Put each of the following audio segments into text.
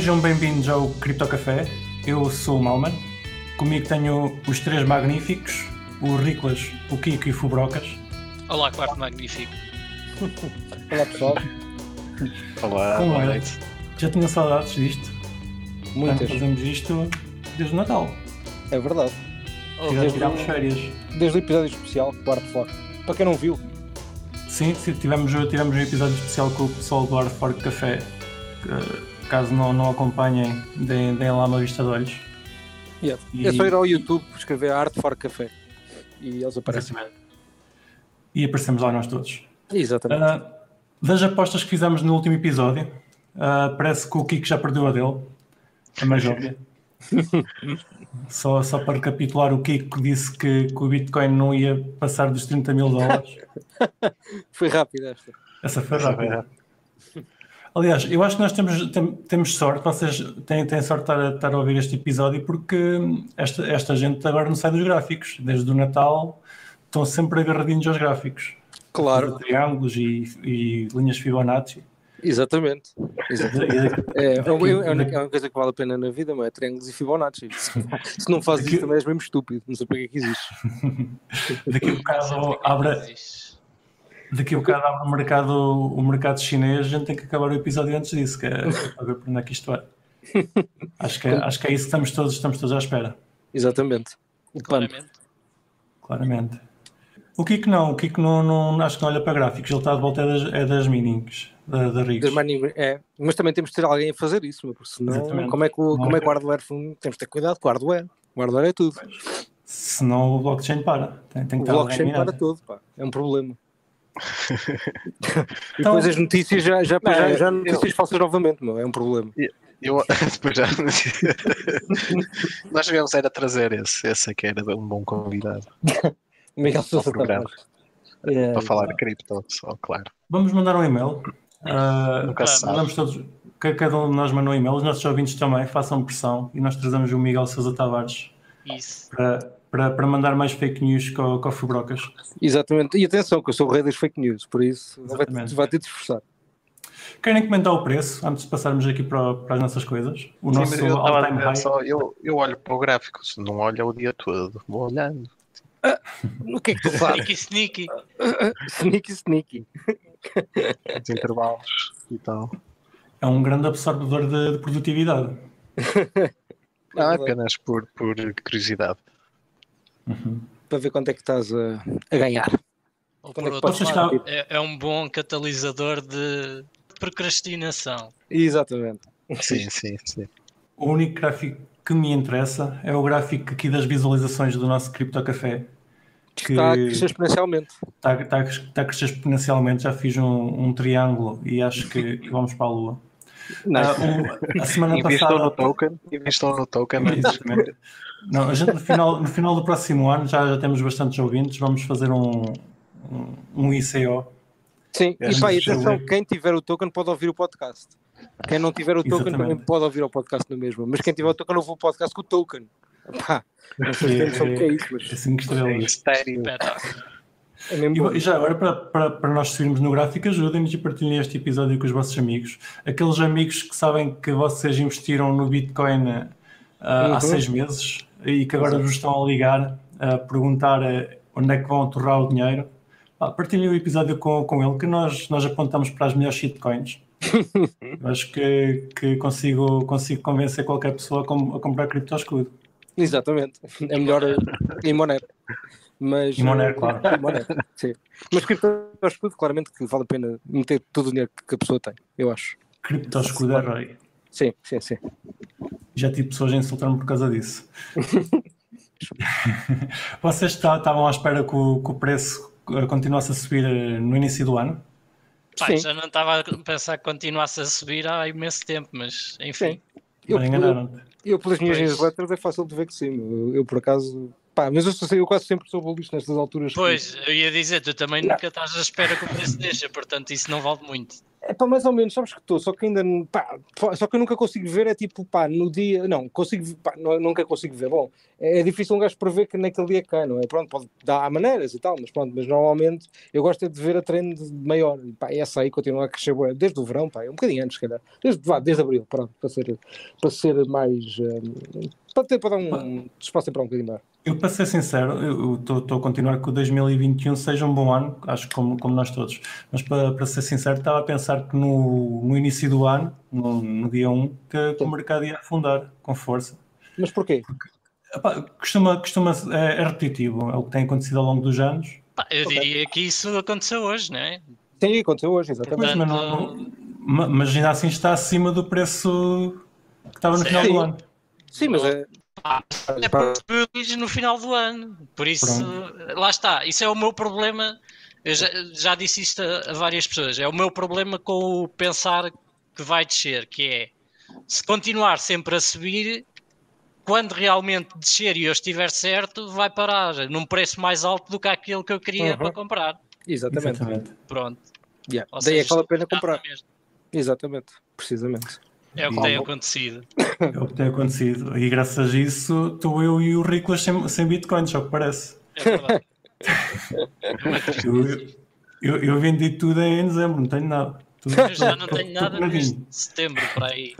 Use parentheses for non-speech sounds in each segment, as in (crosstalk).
Sejam bem-vindos ao Cripto Café. Eu sou o Malman. Comigo tenho os três magníficos, o Riclas, o Kiko e o Fubrocas. Olá, quarto magnífico. (laughs) Olá pessoal, Olá, Como boa é? noite. Já tinha saudades disto. muitas, Portanto, fazemos isto desde o Natal. é verdade. Oh, Já desde tirámos o- férias. Desde o episódio especial, quarto foco. Para quem não viu, Sim, sim, tivemos, tivemos um episódio especial com o pessoal do Hard Fork Café. que, caso não, não acompanhem, deem, deem lá uma vista de olhos. yeah. E- é só ir ao YouTube escrever Art for Café e eles aparecem. E aparecemos lá nós todos. Exatamente. Ah, das apostas que fizemos no último episódio, ah, parece que o Kiko já perdeu a dele. A mais óbvia. (laughs) só, só para recapitular, o Kiko disse que, que o Bitcoin não ia passar dos 30 mil dólares. (laughs) Foi rápido esta. Essa foi rápida. Aliás, eu acho que nós temos, tem- temos sorte, vocês têm, têm sorte de estar a, estar a ouvir este episódio porque esta, esta gente agora não sai dos gráficos. Desde o Natal estão sempre agarradinhos aos gráficos. Claro, Triângulos e, e linhas Fibonacci. exatamente. exatamente. (laughs) É, é, uma- é uma- é uma coisa que vale a pena na vida, mas é triângulos e Fibonacci. Se, não fazes isso também és mesmo estúpido. Não sei para que é que existe. (laughs) Daqui a bocado abre, daqui a bocado abre o mercado, o mercado chinês, a gente tem que acabar o episódio antes disso, que é para ver por onde é que isto vai. (laughs) Acho que é, acho que é isso que estamos todos, estamos todos à espera, Exatamente. O. Claramente. claramente. O Kiko não, o Kiko não, não, acho que não olha para gráficos, ele está de volta é das, é das da, da Riggs. É, mas também temos de ter alguém a fazer isso, porque senão, Exatamente. como é, que o, como é é- que o hardware temos de ter cuidado com o hardware. O hardware é tudo. Senão o blockchain para. Tem, tem O que estar alguém blockchain para tudo, pá. É um problema. (laughs) e Então- depois as notícias já, já, Não, já, já eu- notícias falsas novamente, meu. É um problema. Eu, (laughs) depois já... Nós devemos era trazer esse, esse aqui era um bom convidado O (laughs) Miguel Sousa programa. É, para falar de cripto, só, claro. Vamos mandar um e-mail. Ah, Nunca se sabe. mandamos todos, que cada um de nós manda um e-mail, os nossos ouvintes também, façam pressão e nós trazemos o Miguel Sousa Tavares Isso. para, para, para mandar mais fake news com, com o Fubrocas. Exatamente. E atenção, que eu sou o rei das fake news, por isso vai, vai ter de esforçar. Querem comentar o preço antes de passarmos aqui para, para as nossas coisas? O Sim, nosso all-time high. só, eu, eu olho para o gráfico, se não olho o dia todo, vou olhando. O que é que tu fazes? Sneaky, sneaky. sneaky, sneaky. Os intervalos e tal. É um grande absorvedor de, de produtividade. (laughs) Não, é apenas por, por curiosidade. Para ver quanto é que estás a, a ganhar. Ou é que é, é um bom catalisador de procrastinação. Exatamente. Sim, sim, sim. O único gráfico que me interessa é o gráfico aqui das visualizações do nosso Crypto Café. Que Está a crescer exponencialmente. está, está, está a crescer exponencialmente. Já fiz um, um triângulo e acho que, que vamos para a Lua. Ah, um- a semana (laughs) Investam passada. no token, investam no token. Não, a gente no final, no final do próximo ano já, já temos bastantes ouvintes. Vamos fazer um, um, um ICO. Sim, É, e pá, e atenção, quem tiver o token pode ouvir o podcast. Quem não tiver o token Exatamente. também pode ouvir o podcast na mesma. Mas quem tiver o token, ouve o podcast com o token. Pá, não sei noção do que é isso, É mas 5 É estrelas. estéreo. É mesmo. E, já agora, para, para, para nós seguirmos no gráfico, ajudem-nos e partilhem este episódio com os vossos amigos. Aqueles amigos que sabem que vocês investiram no Bitcoin ah, Uhum. há seis meses e que agora vos estão a ligar a perguntar ah, onde é que vão torrar o dinheiro. Ah, partilhem o episódio com, com ele, que nós, nós apontamos para as melhores shitcoins. (laughs) Acho que, que consigo, consigo convencer qualquer pessoa a, com- a comprar cripto escudo. Exatamente. É melhor eh, em Monero. Mas, Em Monero, eh, claro. (laughs) Monero, sim. Mas cripto ao escudo, claramente que vale a pena meter todo o dinheiro que a pessoa tem, eu acho. Cripto ao escudo é rei. Sim, sim, sim. Já tive pessoas a insultar-me por causa disso. (laughs) Vocês tá- estavam à espera que o, que o preço eh, continuasse a subir eh, no início do ano? Sim. já não estava a pensar que continuasse a subir há imenso tempo, mas enfim. Eu, Mas eu, enganaram-te. eu, pelas minhas Pois. newsletters é fácil de ver que sim. Eu, eu, por acaso. Pá, mas eu, sou- eu quase sempre sou bullish nestas alturas. Pois, eu ia dizer, tu também nunca estás à espera que o preço deixa, portanto isso não vale muito. É pá, mais ou menos, sabes que estou, só que ainda, pá, só que eu nunca consigo ver, é tipo, pá, no dia, não, consigo, pá, não, nunca consigo ver, bom, é, é difícil um gajo prever que naquele dia cai, não é? Pronto, pode dar maneiras e tal, mas pronto, mas normalmente eu gosto é de ver a trend maior, e pá, essa aí continua a crescer, desde o verão, pá, um bocadinho antes, se calhar, desde, vá, desde abril, pronto, para ser, para ser mais, um, para, ter, para dar um espaço para um bocadinho maior. Eu, para ser sincero, eu estou a continuar que o 2021 seja um bom ano, acho que como, como nós todos. Mas para, para ser sincero, estava a pensar que no, no início do ano, no, no dia 1, que, que o mercado ia afundar com força. Mas porquê? Porque, epá, costuma, costuma, é, é, repetitivo, é o que tem acontecido ao longo dos anos. eu diria que isso aconteceu hoje, não é? Sim, aconteceu hoje, exatamente. Mas, não, não, mas ainda assim está acima do preço que estava no final do ano. Sim, mas é, é porque no final do ano. Por isso, Pronto. lá está. Isso é o meu problema. Eu já, já disse isto a, a, várias pessoas. É o meu problema com o pensar que vai descer, que é se continuar sempre a subir, quando realmente descer e eu estiver certo, vai parar num preço mais alto do que aquele que eu queria uhum. para comprar. Exatamente. Exatamente. Pronto. Yeah. Daí seja, é que vale a pena comprar. Exatamente, precisamente. É o que tem acontecido. É o que tem acontecido. E graças a isso, estou eu e o Ricolas sem, sem bitcoins, só que parece. É verdade. eu, eu, eu, vendi tudo em dezembro, não tenho nada. Tudo, eu já não tenho nada desde setembro para aí.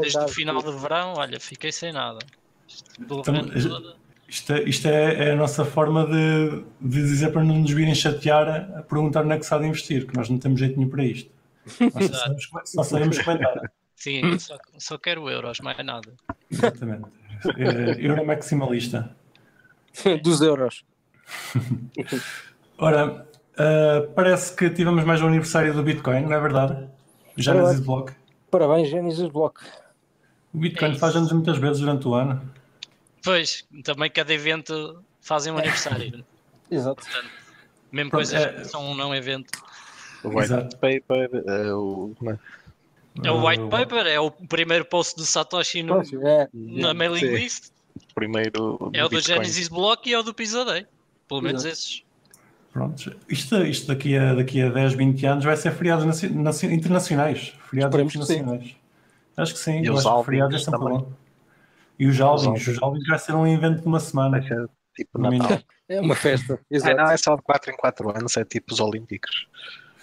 Desde o final do verão, olha, fiquei sem nada. Então, isto, é, isto é, é, a nossa forma de, de dizer para não nos virem chatear a perguntar onde é que se há de investir, que nós não temos jeito nenhum para isto. Nós só sabemos, só sabemos comentar. Sim, (laughs) só, só quero euros, mais nada. Exatamente. Uh, euro maximalista. (laughs) Dos euros. Ora, uh, parece que tivemos mais um aniversário do Bitcoin, não é verdade? Genesis Block. Parabéns, Genesis Block. O Bitcoin é faz anos muitas vezes durante o ano. Pois, também cada evento fazem um aniversário. (laughs) Exato. Portanto, mesmo Pronto, coisas é... que são um não evento. O white Exato. paper, é o. É o white paper, é o primeiro post do Satoshi no, é. na mailing Sim. list. Primeiro é o do Genesis Block e é o do Pizza Day. Pelo menos Exato. esses. Pronto, isto, isto daqui, a, daqui a 10, 20 anos vai ser feriados internacionais. Feriados internacionais. Acho que sim, e os acho que feriados é sempre bom. E os Alvins, os Alvins vai ser um evento de uma semana. Ser tipo Natal. (laughs) É uma festa. Exato. É, não, é só de 4 em 4 anos, é tipo os Olímpicos.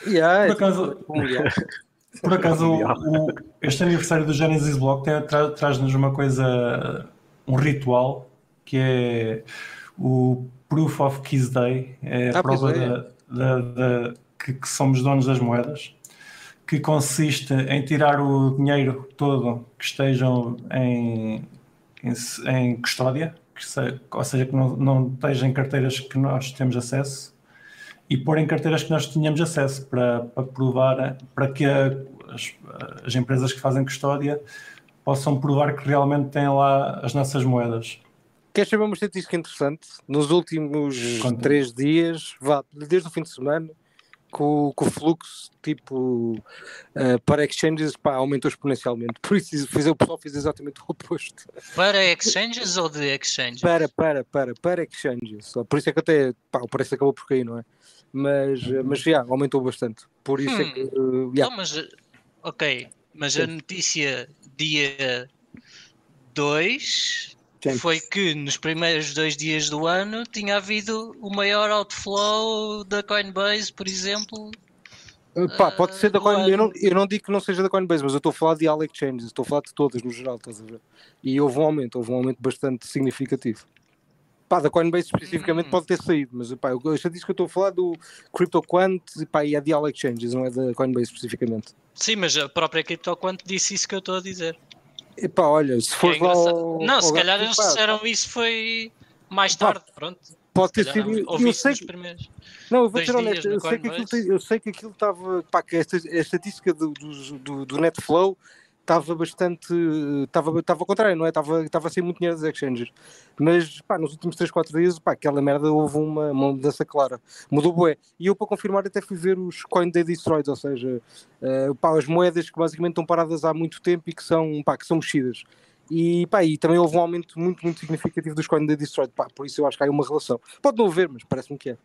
Yeah, por é acaso, (laughs) por acaso (laughs) o, o, este aniversário do Genesis Block tra, traz-nos uma coisa, um ritual, que é o Proof of Keys Day, é a ah, prova é. da, da, da, que, que, somos donos das moedas, que consiste em tirar o dinheiro todo que estejam em, em, em custódia, que se, ou seja, que não, não estejam em carteiras que nós temos acesso, e pôr em carteiras que nós tínhamos acesso para, para provar, para que a, as, as, empresas que fazem custódia possam provar que realmente têm lá as nossas moedas. Queres saber uma estatística interessante? Nos últimos Conta. três dias, vá, desde o fim de semana, que o, que o fluxo tipo uh, para exchanges pá, aumentou exponencialmente. Por isso fiz, o pessoal fez exatamente o oposto. Para exchanges ou de exchanges? Para, para, para, para exchanges. Por isso é que até pá, o preço acabou por cair, não é? Mas, uhum. mas já, aumentou bastante. Por isso hum. é que. Uh, yeah. Não, mas ok, mas Sim. a notícia dia 2 foi que nos primeiros dois dias do ano tinha havido o maior outflow da Coinbase, por exemplo. Uh, pá, pode ser da Coinbase. Eu não, eu não digo que não seja da Coinbase, mas eu estou a falar de all exchanges, estou a falar de todas no geral, estás a ver? E houve um aumento, houve um aumento bastante significativo. Pá, da Coinbase especificamente hum. pode ter saído, mas pá, eu já disse que eu estou a falar do CryptoQuant pá, e de all exchanges, não é da Coinbase especificamente. Sim, mas a própria CryptoQuant disse isso que eu estou a dizer. Epá, olha, se for é lá ao, Não, ao se calhar eles disseram isso foi mais tarde, pronto. Pode ter sido. Eu sei que... Não, eu vou ser honesto, eu sei, que aquilo, eu sei que aquilo estava. Pá, que esta, a estatística do, do, do Netflow estava bastante. Estava, estava ao contrário, não é? Estava, estava a ser muito dinheiro das exchanges. Mas pá, nos últimos 3, 4 dias, pá, aquela merda houve uma, uma mudança clara. Mudou bué. E eu, para confirmar, até fui ver os Coin Day Destroyed, ou seja, uh, pá, as moedas que basicamente estão paradas há muito tempo e que são, pá, que são mexidas. E, pá, e também houve um aumento muito, muito significativo dos Coin Day Destroyed. Pá, por isso eu acho que há uma relação. Pode não haver, mas parece-me que é.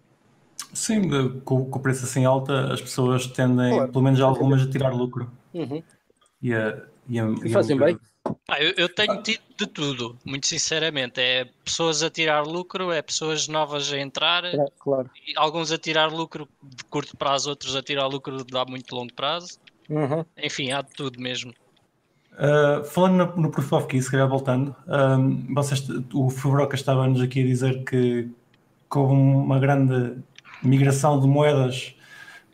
Sim, com, com o preço assim alto, as pessoas tendem, claro. pelo menos algumas, a tirar lucro. Uhum. E, a, e, a, e fazem bem. Ah, eu, eu, tenho tido de tudo, muito sinceramente. É pessoas a tirar lucro, é pessoas novas a entrar, é, claro. alguns a tirar lucro de curto prazo, outros a tirar lucro de muito longo prazo. Uhum. Enfim, há de tudo mesmo. Uh, falando no, no Proof of Key, se calhar voltando, um, vocês, o Fubroca estava-nos aqui a dizer que, que houve uma grande migração de moedas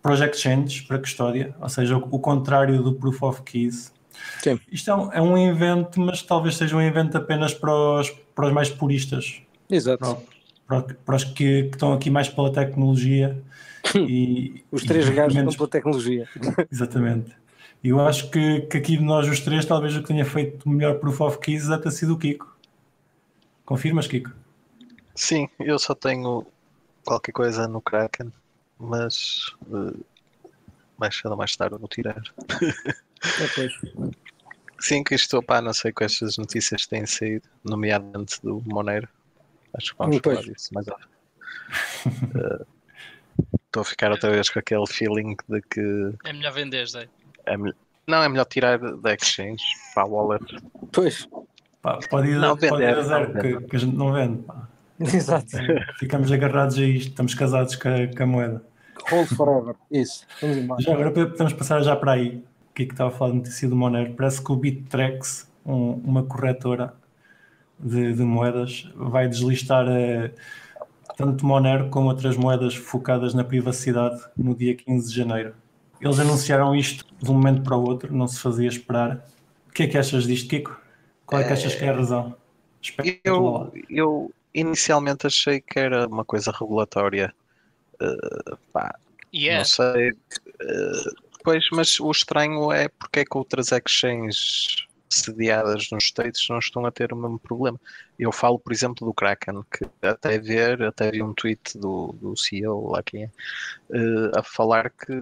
para os exchanges, para custódia, ou seja, o, o contrário do Proof of Keys. Sim. Isto é um, é um invento, mas talvez seja um invento apenas para os, para os mais puristas. Exato. Para, para, para os que, que, estão aqui mais pela tecnologia. e, os três gajos estão pela tecnologia. Exatamente. E eu acho que, que aqui de nós os três, talvez o que tenha feito melhor Proof of Keys é ter sido o Kiko. Confirmas, Kiko? Sim, eu só tenho qualquer coisa no Kraken, mas uh, mais cedo ou mais tarde vou tirar. É, Sim, que isto, pá, não sei com estas notícias que têm saído, nomeadamente do Monero. Acho que vamos falar disso mais uh, (laughs) Estou a ficar outra vez com aquele feeling de que. É melhor vender, Zé. É Não, é melhor tirar da exchange para a wallet. Pois. Pá, pode ir, não, pode vender, ir a zero, que, que, a gente não vende. Pá. (laughs) Exato. Ficamos agarrados a isto, estamos casados com a, com a moeda. Hold forever, isso. Já agora podemos passar já para aí. O que é que estava a falar de notícia do Monero? Parece que o Bittrex, um, uma corretora de, de, moedas, vai deslistar uh, tanto Monero como outras moedas focadas na privacidade no dia 15 de janeiro. Eles anunciaram isto de um momento para o outro, não se fazia esperar. O que é que achas disto, Kiko? Qual é que achas que é a razão? eu, eu inicialmente achei que era uma coisa regulatória. Uh, pá, yeah. Não sei. Uh, pois, mas o estranho é porque é que outras exchanges sediadas nos States não estão a ter o mesmo problema. Eu falo, por exemplo, do Kraken, que até ver, até vi um tweet do, do CEO, lá quem é, uh, a falar que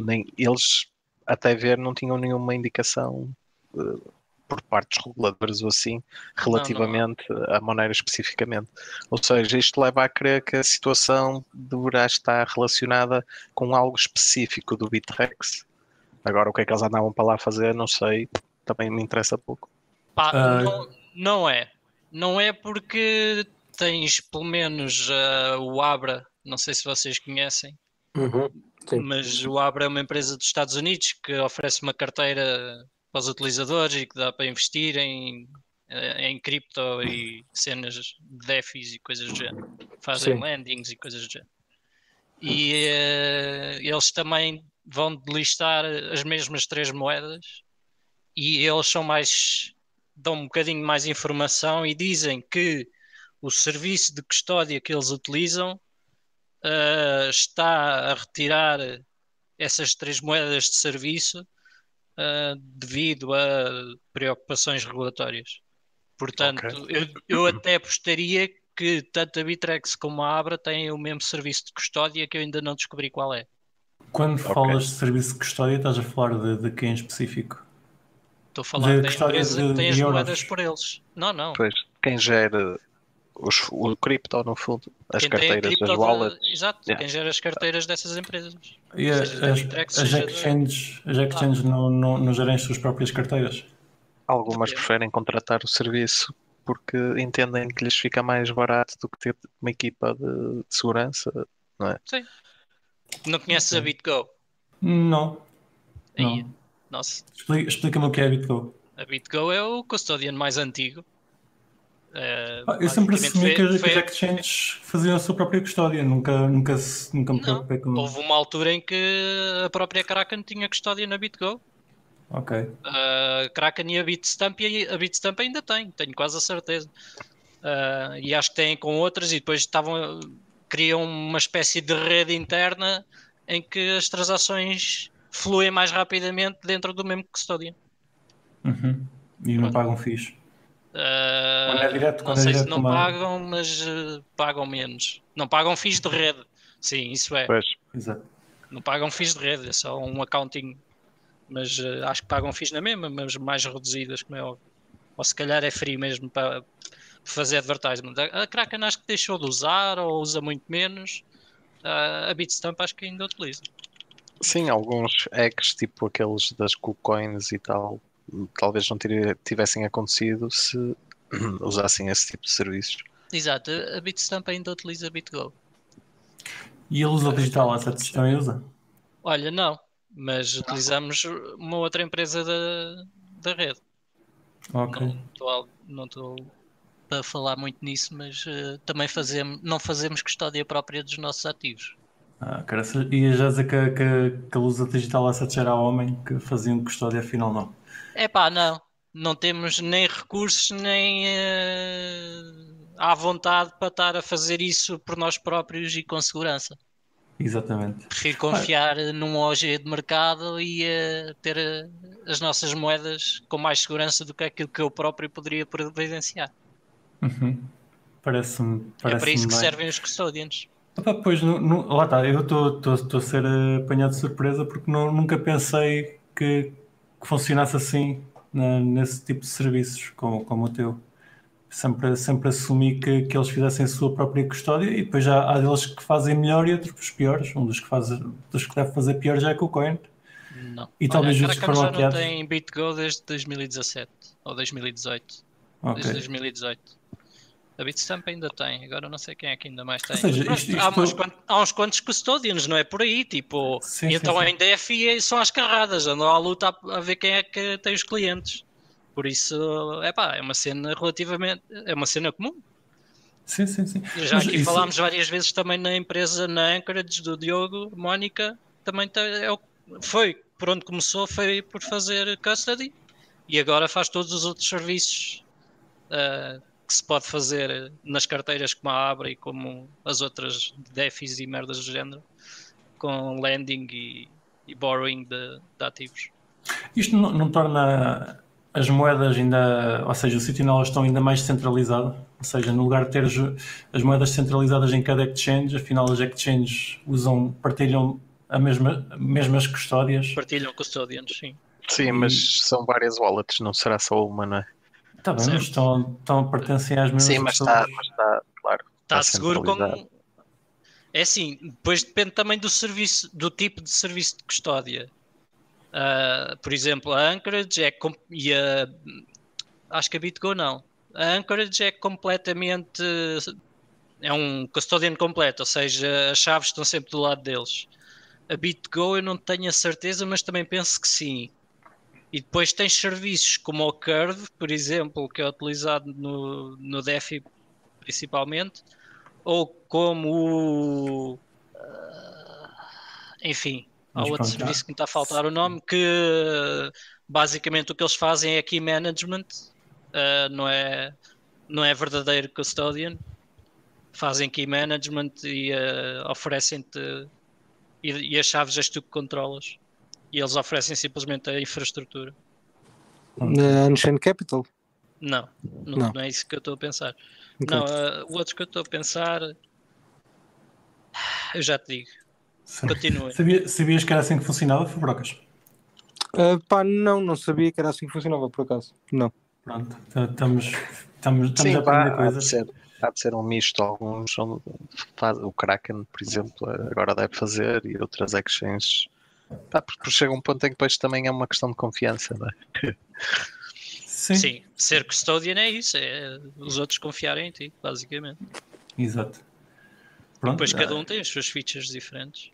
nem eles até ver não tinham nenhuma indicação uh, por parte dos reguladores ou assim relativamente não, não. à Monero especificamente. Ou seja, isto leva a crer que a situação deverá estar relacionada com algo específico do Bitrex. Agora o que é que eles andavam para lá fazer, não sei, também me interessa pouco. Pá, uh... não, não é. Não é porque tens pelo menos uh, o Abra, não sei se vocês conhecem, uhum. Sim. Mas o Abra é uma empresa dos Estados Unidos que oferece uma carteira para os utilizadores e que dá para investir em, eh, em cripto e cenas de DeFis e coisas do género. Fazem Sim. landings e coisas do género. E uh, eles também vão delistar as mesmas três moedas e eles são mais dão um bocadinho mais informação e dizem que o serviço de custódia que eles utilizam uh, está a retirar essas três moedas de serviço uh, devido a preocupações regulatórias. Portanto, okay. eu, eu até apostaria que tanto a Bitrex como a Abra têm o mesmo serviço de custódia que eu ainda não descobri qual é. Quando okay. falas de serviço de custódia, estás a falar de, de quem em específico? Estou a falar de da empresa que tem as moedas por eles. Não, não. Pois, quem gera os, o cripto, no fundo, as quem carteiras, as wallets. De, exato, yeah. quem gera as carteiras dessas empresas. E as, as, as exchanges, as exchanges ah. não, não, não gerem as suas próprias carteiras? Algumas preferem contratar o serviço porque entendem que lhes fica mais barato do que ter uma equipa de, de segurança, não é? Sim. Não conheces a BitGo? Não. Aí, não. Nossa. Explica-me o que é a BitGo. A BitGo é o custodian mais antigo Uh, eu sempre assumi que, as exchanges faziam a sua própria custódia, nunca, nunca, nunca me preocupei com Houve uma altura em que a própria Kraken tinha custódia na BitGo. Ok. A uh, Kraken e a Bitstamp, e a Bitstamp ainda tem, tenho quase a certeza. Uh, e acho que têm com outras e depois estavam criam uma espécie de rede interna em que as transações fluem mais rapidamente dentro do mesmo custódia. Uhum. E não pagam fixe. Uh, quando é direto, quando não é sei se não uma... pagam, mas uh, pagam menos. Não pagam FIIs de rede. Sim, isso é. Pois. Exato. Não pagam FIIs de rede, é só um accounting. Mas uh, acho que pagam FIIs na mesma, mas mais reduzidas, como é óbvio. Ou se calhar é free mesmo para fazer advertisement. A Kraken acho que deixou de usar ou usa muito menos. Uh, a Bitstamp acho que ainda utiliza. Sim, alguns hacks, tipo aqueles das KuCoins e tal, talvez não tivessem acontecido se (clears throat) usassem esse tipo de serviços. Exato, a Bitstamp ainda utiliza BitGo. E ele usa o Digital Assets também usa? Olha, não, mas utilizamos uma outra empresa da, da rede. Ok. Não estou a falar muito nisso, mas uh, também fazemos, não fazemos custódia própria dos nossos ativos. Ah, cara, ia já dizer que, que, que a Lusa Digital Assets era homem que faziam custódia, afinal não. É pá, não. Não temos nem recursos, nem uh, à vontade para estar a fazer isso por nós próprios e com segurança. Exatamente. Prefiro confiar ah. num OG de mercado e uh, ter uh, as nossas moedas com mais segurança do que aquilo que eu próprio poderia providenciar. Uhum. Parece-me. Parece é para isso que bem. servem os custodians. Opa, pois, no, lá está, eu estou a ser apanhado de surpresa porque não, nunca pensei que, que funcionasse assim na, nesse tipo de serviços como, como o teu. Sempre, sempre assumi que, que eles fizessem a sua própria custódia e depois já há deles que fazem melhor e outros piores. Um dos que, faz, dos que deve fazer pior já é o Coin. Não. E Olha, talvez outros foram já não tem BitGo desde 2017 ou 2018. Okay. Desde 2018. A Bitstamp ainda tem, agora não sei quem é que ainda mais tem. Seja, isto, isto... Há, uns quantos, há, uns quantos, custodians, não é por aí, tipo, sim, então sim, sim. em DFI são as carradas, andam à luta a, a, ver quem é que tem os clientes. Por isso, é pá, é uma cena relativamente, é uma cena comum. Sim, sim, sim. Já Mas aqui isso... falámos várias vezes também na empresa, na Anchorage, do Diogo, Mónica, também é o, foi, por onde começou, foi por fazer custody e agora faz todos os outros serviços uh, que se pode fazer nas carteiras como a Abra e como as outras DEFIs e merdas do género, com lending e, e borrowing de, de, ativos. Isto não, não, torna as moedas ainda, ou seja, o City Knowledge estão ainda mais centralizado? Ou seja, no lugar de ter as moedas centralizadas em cada exchange, afinal as exchanges usam, partilham a mesma, mesmas custódias? Partilham custodians, sim. Sim, mas são várias wallets, não será só uma, não é? Está bem, mas estão, estão, pertencem às mesmas Sim, mas está, mas está, claro. Está, está seguro com. É assim, depois depende também do serviço, do tipo de serviço de custódia. Uh, por exemplo, a Anchorage é e a, acho que a BitGo não. A Anchorage é completamente é um custodian completo, ou seja, as chaves estão sempre do lado deles. A BitGo eu não tenho a certeza, mas também penso que sim. E depois tens serviços como o Curve, por exemplo, que é utilizado no, no DeFi principalmente, ou como o. Uh, enfim, há outro serviço que me está a faltar o nome, que basicamente o que eles fazem é key management, uh, não, é, não é verdadeiro custodian. Fazem key management e uh, oferecem-te. E, e, as chaves és tu que controlas e eles oferecem simplesmente a infraestrutura. Na Unchained Capital? Não, não, não, não, é isso que eu estou a pensar. Okay. Não, uh, o outro que eu estou a pensar, eu já te digo. Continua. Sabia, sabias que era assim que funcionava, Fabrocas? Uh, pá, não, não sabia que era assim que funcionava, por acaso. Não. Pronto, estamos, estamos, estamos Sim, a aprender pá, coisas. Há de, ser, há de ser um misto. Alguns faz, o Kraken, por exemplo, agora deve fazer e outras exchanges Pá, porque chega um ponto em que depois também é uma questão de confiança, não é? Sim. Sim, ser custodian é isso, é os outros confiarem em ti, basicamente. Exato. Pronto, depois cada um tem as suas features diferentes.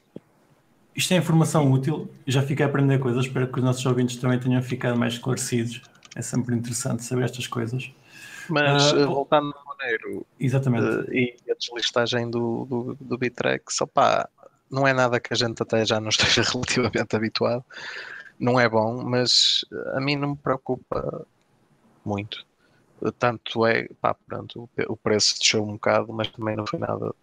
Isto é informação útil, já fiquei a aprender coisas, espero que os nossos ouvintes também tenham ficado mais esclarecidos. É sempre interessante saber estas coisas. Mas uh, voltando ao Monero exatamente. Uh, e a deslistagem do, do, do Bitrex, opá, não é nada que a gente até já não esteja (laughs) relativamente habituado. Não é bom, mas a mim não me preocupa muito. Tanto é, pá, pronto, o preço desceu um bocado, mas também não foi nada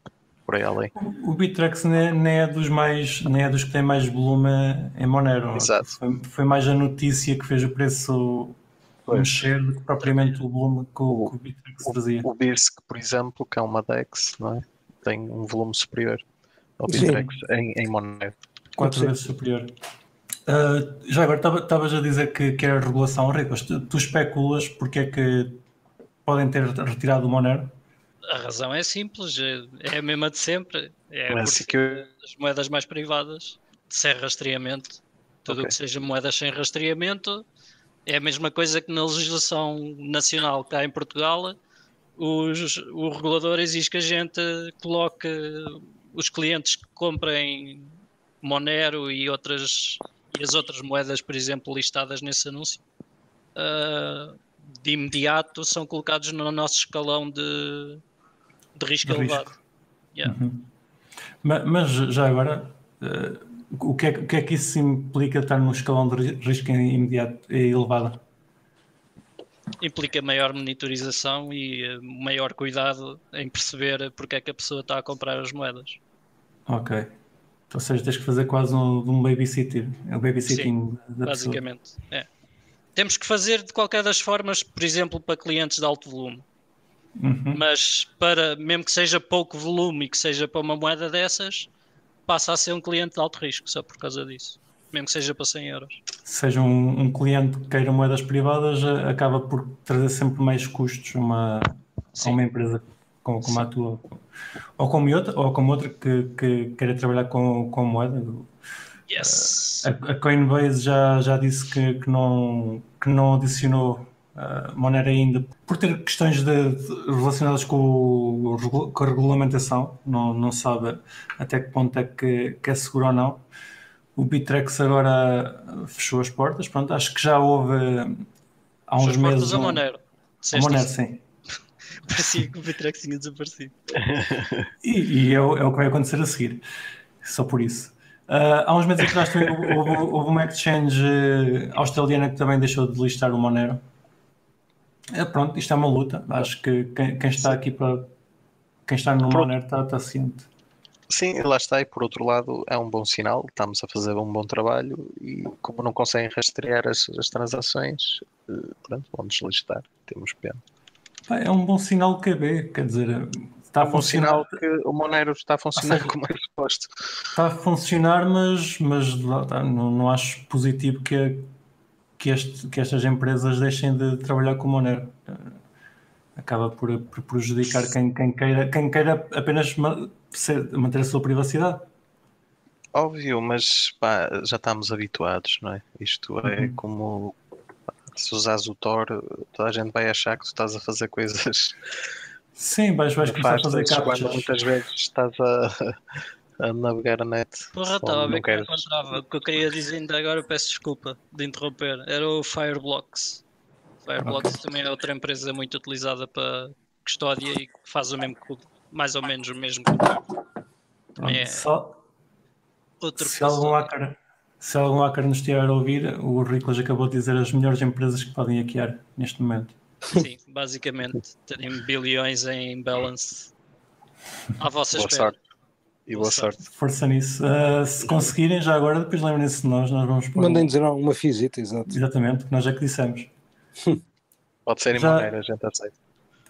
por aí além. O Bittrex nem é dos mais, nem é dos que tem mais volume em Monero. Exato. Foi, foi mais a notícia que fez o preço pois. mexer do que propriamente o volume que o, o, o Bittrex trazia. O Birsk, por exemplo, que é uma DEX, não é? tem um volume superior ao Bitrex em, em Monero. Quatro vezes superior. Uh, já agora estavas a dizer que, que era regulação, Ricos. Tu, tu, especulas porque é que podem ter retirado o Monero? A razão é simples, é, é a mesma de sempre. É Mas porque eu... as moedas mais privadas, sem rastreamento, tudo o okay. que seja moedas sem rastreamento, é a mesma coisa que na legislação nacional cá em Portugal, os, o regulador exige que a gente coloque os clientes que comprem Monero e outras e as outras moedas, por exemplo, listadas nesse anúncio, uh, de imediato são colocados no nosso escalão de, de risco de elevado. Risco. Yeah. Uhum. Mas, mas, já agora, uh, o, que é, o que é que isso implica estar no escalão de risco imediato e elevado? Implica maior monitorização e eh, maior cuidado em perceber porque é que a pessoa está a comprar as moedas. Ok. Ou seja, tens que fazer quase um, um babysitter, é o babysitting Sim, da basicamente, pessoa. é. Temos que fazer de qualquer das formas, por exemplo, para clientes de alto volume. Uhum. Mas para, mesmo que seja pouco volume e que seja para uma moeda dessas, passa a ser um cliente de alto risco, só por causa disso. Mesmo que seja para 100 euros. Seja um, um cliente que queira moedas privadas, acaba por trazer sempre mais custos uma, a uma empresa como, como a tua, ou como outra, ou como outra que, que queira trabalhar com, com moeda. Yes. A, a Coinbase já, já disse que, que, não, que não adicionou uh, Monero ainda por ter questões de, de, relacionadas com, o, com a regulamentação, não, não sabe até que ponto é que, que é seguro ou não. O Bitrex agora fechou as portas, pronto, acho que já houve há uns fechou meses. As portas um, a Monero. A Monero, sim. (laughs) Parecia que o Bitrex tinha desaparecido. (laughs) e, e é, o, é, o que vai acontecer a seguir. Só por isso. Uh, há uns meses atrás também houve, houve uma exchange australiana que também deixou de listar o Monero. É, pronto, isto é uma luta. Acho que quem, quem está aqui para. Quem está no Monero está, está ciente. Sim, lá está, e por outro lado é um bom sinal, estamos a fazer um bom trabalho e como não conseguem rastrear as, as transações, eh, pronto, vamos listar, temos pena. É um bom sinal que KB, quer dizer, está é um a funcionar. que o Monero está a funcionar seja, como é suposto. Está a funcionar, mas, mas não, não acho positivo que, que, este, que estas empresas deixem de trabalhar com o Monero. Acaba por, por prejudicar quem, quem, queira, quem queira apenas manter a sua privacidade. Óbvio, mas pá, já estamos habituados, não é? Isto é uhum. como se usares o Tor, toda a gente vai achar que tu estás a fazer coisas. Sim, vais, vais começar a fazer captchas. Muitas vezes estás a, a navegar a net. Porra, estava a ver que encontrava. O que eu queria dizer ainda agora, peço desculpa de interromper, era o Fireblocks. Fireblocks okay. também é outra empresa muito utilizada para custódia e que faz o mesmo, mais ou menos o mesmo que o Também é Só... outro se algum hacker se algum hacker nos estiver a ouvir, o Riclas acabou de dizer as melhores empresas que podem hackear neste momento. Sim, basicamente, terem bilhões em balance à vossa boa espera. Sorte. E boa, boa sorte. Força nisso. Uh, se conseguirem, já agora, depois lembrem-se de nós, nós vamos pôr. Mandem dizer uma visita, exato. Exatamente, nós é que dissemos. Pode ser em já... maneira, a gente aceita.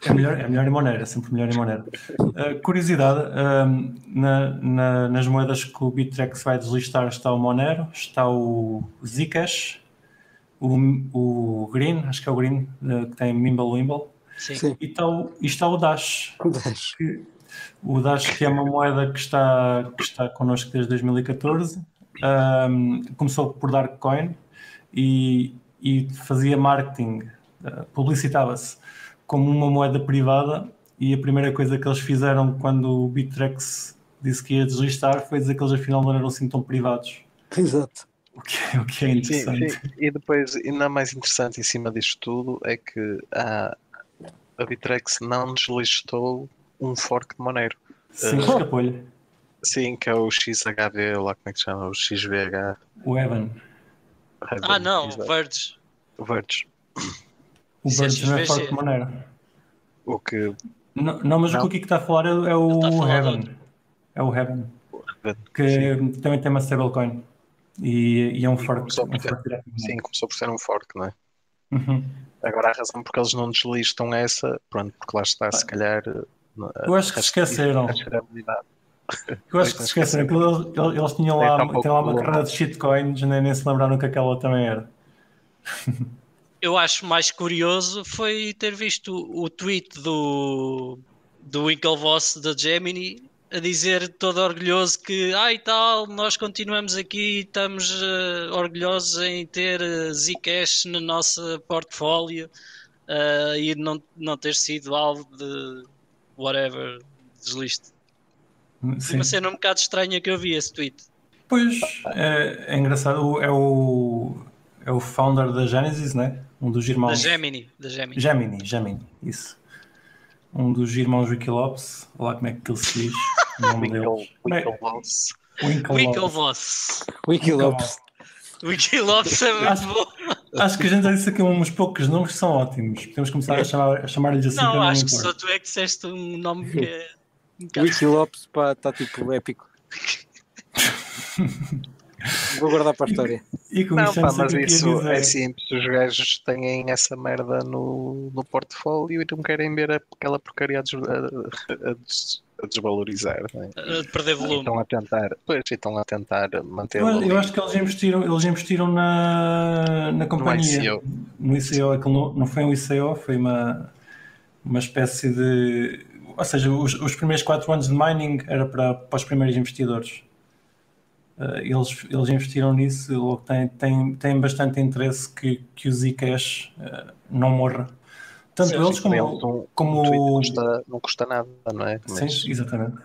É melhor, é melhor em Monero, é sempre melhor em Monero. Uh, curiosidade, uh, na, na, nas moedas que o Bittrex vai deslistar está o Monero, está o Zcash, o, o Green, acho que é o Green, uh, que tem Mimble Wimble, Sim. E, está o, e está o Dash. O Dash. Que, o Dash que é uma moeda que está, que está connosco desde 2014, um, começou por Darkcoin e, e fazia marketing, publicitava-se como uma moeda privada e a primeira coisa que eles fizeram quando o Bittrex disse que ia deslistar foi dizer que eles afinal não eram assim tão privados. Exato. O que, é, o que é interessante. Sim, sim. E depois, ainda mais interessante em cima disto tudo é que a, a Bitrex não deslistou um fork de Monero. Sim, uh, escapou-lhe. Sim, que é o XHV, lá como é que se chama? O XVH. O Evan. Ah, não, o Verge. O. O Birds não é forte de maneira. O que. Não, não mas não. o que está a falar é, é o Heaven. É o Heaven. Que sim. também tem uma stablecoin. E, e é um fork. Um fork sim, começou por ser um fork, não é? Uhum. Agora a razão porque eles não deslistam essa, pronto, porque lá está, se calhar. Eu acho que se esqueceram. Eu acho que se esqueceram, eles, eles tinham lá, tinham lá uma carreira de shitcoins, nem, nem se lembraram que aquela também era. (laughs) eu acho mais curioso foi ter visto o tweet do, do Winklevoss da Gemini a dizer todo orgulhoso que, ai ah, tal, nós continuamos aqui, estamos uh, orgulhosos em ter uh, Zcash no nosso portfólio uh, e não, não ter sido alvo de whatever, deslisto. Sim. Uma cena um bocado estranha que eu vi esse tweet. Pois, é, é engraçado, é o, é o founder da Genesis, né? Um dos irmãos. Da Gemini. Da Gemini, Gemini, Gemini isso um dos irmãos Wikilops, lá como é que ele se diz, o nome deles. Winklevoss. Winklevoss. Winklevoss. Wikilops é muito acho, bom. Acho que a gente já disse aqui uns poucos nomes que são ótimos. Podemos começar a chamar-lhes chamar assim. Não, não acho que só tu é que disseste um nome que é. Wikilops está tipo épico. (laughs) Vou guardar para a história. E, e não, pá, mas isso é simples. Os gajos têm essa merda no, no portfólio e não querem ver aquela porcaria a, des, a, a desvalorizar. Né? A perder volume. Estão a tentar, pois, estão a tentar manter eu, eu acho que eles investiram, eles investiram na, na companhia. No ICO. No ICO. Aquilo não, não foi um ICO, foi uma, uma espécie de. Ou seja, os, os primeiros 4 anos de mining era para, para os primeiros investidores. Eh, eles, eles investiram nisso, logo têm, têm, têm bastante interesse que, que o Zcash uh, não morra. Tanto sim, eles como. Eles um, como... Um custa, não custa nada, não é? Mas sim, exatamente.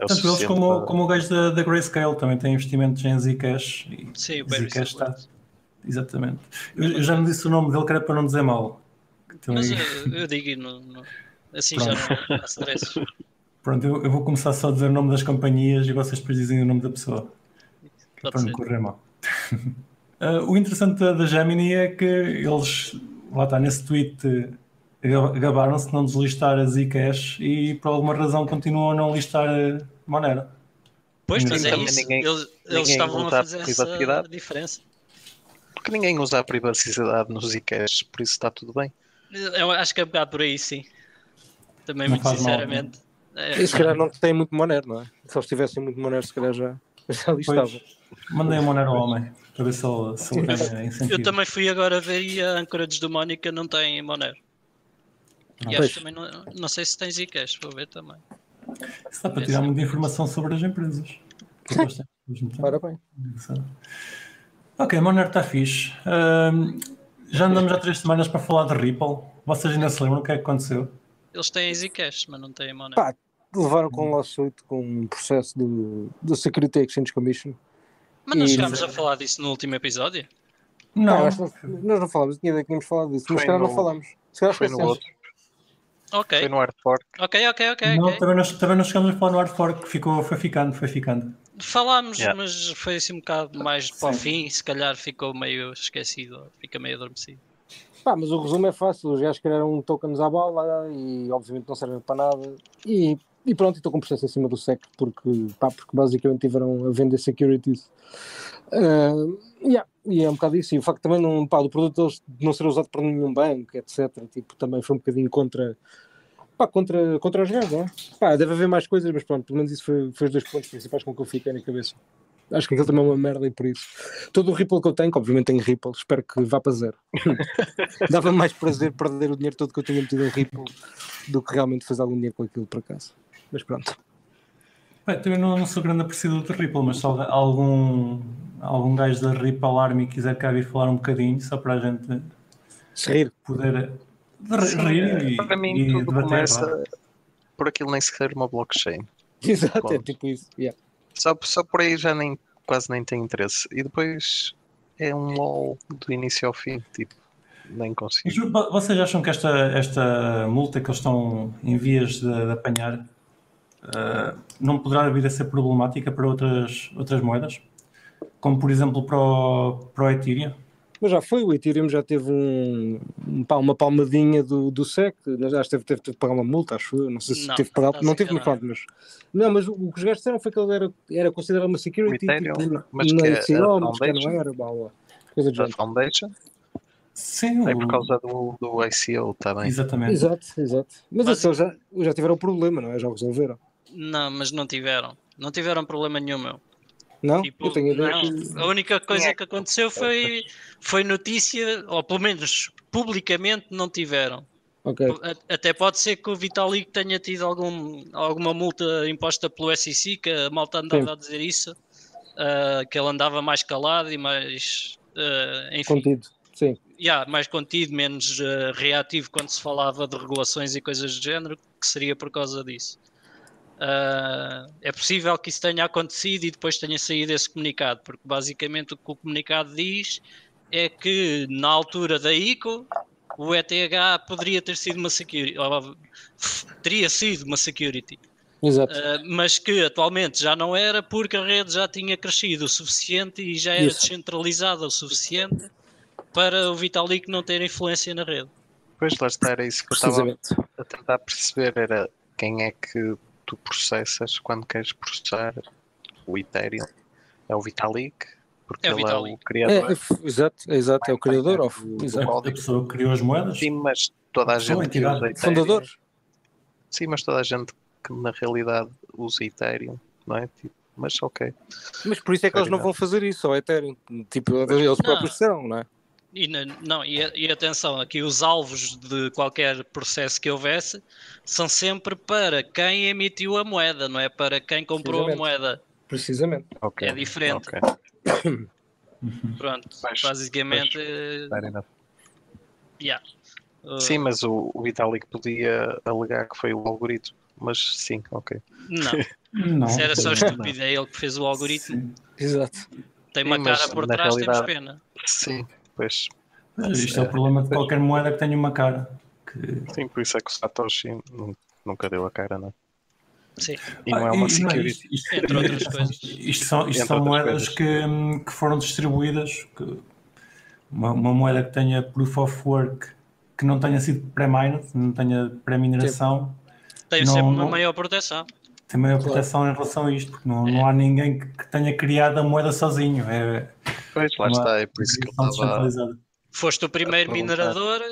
É Tanto eles como, para... como o gajo da, da Grayscale também têm investimentos em Zcash. E sim, o Zcash está. Exatamente. Eu, eu, já não disse o nome dele, que era para não dizer mal. Então, Mas eu, eu digo, não, não, assim Pronto. já não há Pronto, eu, eu, vou começar só a dizer o nome das companhias e vocês depois dizem o nome da pessoa. Pode para não correr mal. uh, (laughs) o interessante da Gemini é que eles, lá está, nesse tweet, gabaram-se de não deslistar a Zcash e por alguma razão continuam a não listar a Monero. Pois, mas é isso. Ninguém, eles, eles estavam a fazer essa diferença. Porque ninguém usa a privacidade nos Zcash, por isso está tudo bem. Eu acho que é um bocado por aí, sim. Também, não muito sinceramente. Mal, é. E se calhar não tem muito Monero, não é? Se eles tivessem muito Monero, se calhar já, já listavam. Mandei a Monero ao homem para ver se ele, se ele ganha incentivo. Eu também fui agora ver e a âncora de Mónica não tem Monero. E acho também não, não sei se tem Zcash, vou ver também. Isso dá para tirar muita informação sobre as empresas. Bem. Ok, Monero está fixe. Um, já andamos há três semanas para falar de Ripple. Vocês ainda se lembram o que é que aconteceu? Eles têm Zcash, mas não têm Monero. Pá, levaram com um lawsuit com um processo do, do Security Exchange Commission mas não chegámos a falar disso no último episódio? Não, não nós não falamos, tinha ideia que tínhamos falado disso, mas se calhar não falamos. Se calhar foi no outro. Ok. Foi no Hard Fork. Ok, ok, ok. Não, okay. Também, não, também não chegamos a falar no Hard Fork, ficou, foi ficando, foi ficando. Falámos, yeah. mas foi assim um bocado mais para o fim, se calhar ficou meio esquecido, fica meio adormecido. Pá, mas o resumo é fácil, os gajos criaram tokens à bala e obviamente não servem para nada e e pronto, estou com processo acima do SEC porque, pá, porque basicamente tiveram a vender securities. Uh, yeah, e é um bocado isso. E o facto também não, pá, do produto deles não ser usado por nenhum banco, etc. Tipo, também foi um bocadinho contra, pá, contra, contra os gajos, não é? Pá, deve haver mais coisas, mas pronto, pelo menos isso foi, foi os dois pontos principais com que eu fiquei na cabeça. Acho que aquilo também é uma merda e por isso. Todo o Ripple que eu tenho, que obviamente tenho Ripple, espero que vá para zero. (laughs) Dava mais prazer perder o dinheiro todo que eu tinha metido em Ripple do que realmente fazer algum dinheiro com aquilo por acaso mas pronto. Bem, também não, não, sou grande apreciador de Ripple, mas se algum, algum gajo da Ripple Army quiser cá vir falar um bocadinho, só para a gente rir. poder rir e, para mim, e tudo debater, começa por aquilo nem sequer uma blockchain. (laughs) Exato, é tipo isso. Yeah. Só, só por aí já nem, quase nem tem interesse. E depois é um LOL do início ao fim, tipo, nem consigo. Vocês acham que esta, esta multa que eles estão em vias de, de apanhar uh, não poderá vir a ser problemática para outras, outras moedas, como por exemplo para o, para o Ethereum. Mas já foi, o Ethereum já teve um, um uma palmadinha do, do SEC, acho que teve, teve, teve pagar uma multa, acho eu, não sei se não, teve pagar, não teve muito mas não, mas o, o que os gajos disseram foi que ele era, era considerado uma security, Ethereum, tipo, mas que é, ICO, mas que não era, blá, coisa de género. Foundation? Sim, é por causa do, do ICO também. Exatamente. Exato, exato. Mas, mas assim, já, já tiveram problema, não é? Já resolveram. Não, mas não tiveram. Não tiveram problema nenhum, meu. Não? Tipo, eu tenho ideia que... A única coisa que aconteceu foi, foi notícia, ou pelo menos publicamente não tiveram. Okay. Até pode ser que o Vitalik tenha tido algum, alguma multa imposta pelo SEC, que a malta andava Sim. a dizer isso, uh, que ele andava mais calado e mais uh, enfim, contido. Sim. Yeah, mais contido, menos uh, reativo quando se falava de regulações e coisas do género, que seria por causa disso. É possível que isso tenha acontecido e depois tenha saído esse comunicado, porque basicamente o que o comunicado diz é que na altura da ICO o ETH poderia ter sido uma security, ou, teria sido uma security. Exato. Uh, mas que atualmente já não era porque a rede já tinha crescido o suficiente e já era Isso. descentralizada o suficiente para o Vitalik não ter influência na rede. Pois lá está, era isso que eu estava a tentar perceber, era quem é que tu processas quando queres processar o Ethereum. É o Vitalik, porque é ele é o criador. É, é, exato, é, exato, é o criador. Of, exato. A pessoa que criou as moedas. Sim, mas toda a, a gente que usa Ethereum. Fundador. Sim, mas toda a gente que na realidade usa Ethereum, não é? Tipo, mas ok. Mas por isso é que eles não vão fazer isso ao Ethereum. Tipo, eles próprios serão, não é? E, não, e, e, atenção, aqui os alvos de qualquer processo que houvesse são sempre para quem emitiu a moeda, não é para quem comprou a moeda. Precisamente. Okay. É diferente. Okay. Pronto, basicamente. Pois, yeah. Uh, sim, mas o, o Vitalik podia alegar que foi o algoritmo, mas sim, ok. Não, (laughs) não se era só estúpido, é ele que fez o algoritmo. Sim. Exato. Tem uma sim, cara por trás, realidade, temos pena. Sim, pois. Mas isto é, é o problema de qualquer moeda que tenha uma cara. Que... Sim, por isso é que o Satoshi nunca deu a cara, não é? Sim. E não é uma security. Isto, isto, entre outras coisas. Isto são, isto são moedas que, que foram distribuídas. Que uma, uma, moeda que tenha proof of work que não tenha sido pré-mined, não tenha pré-mineração. Tem não, sempre uma não, maior proteção. Tem maior proteção em relação a isto, porque não, é. não há ninguém que, que, tenha criado a moeda sozinho. É, pois, lá está, é por isso que eu estava. Foste o primeiro minerador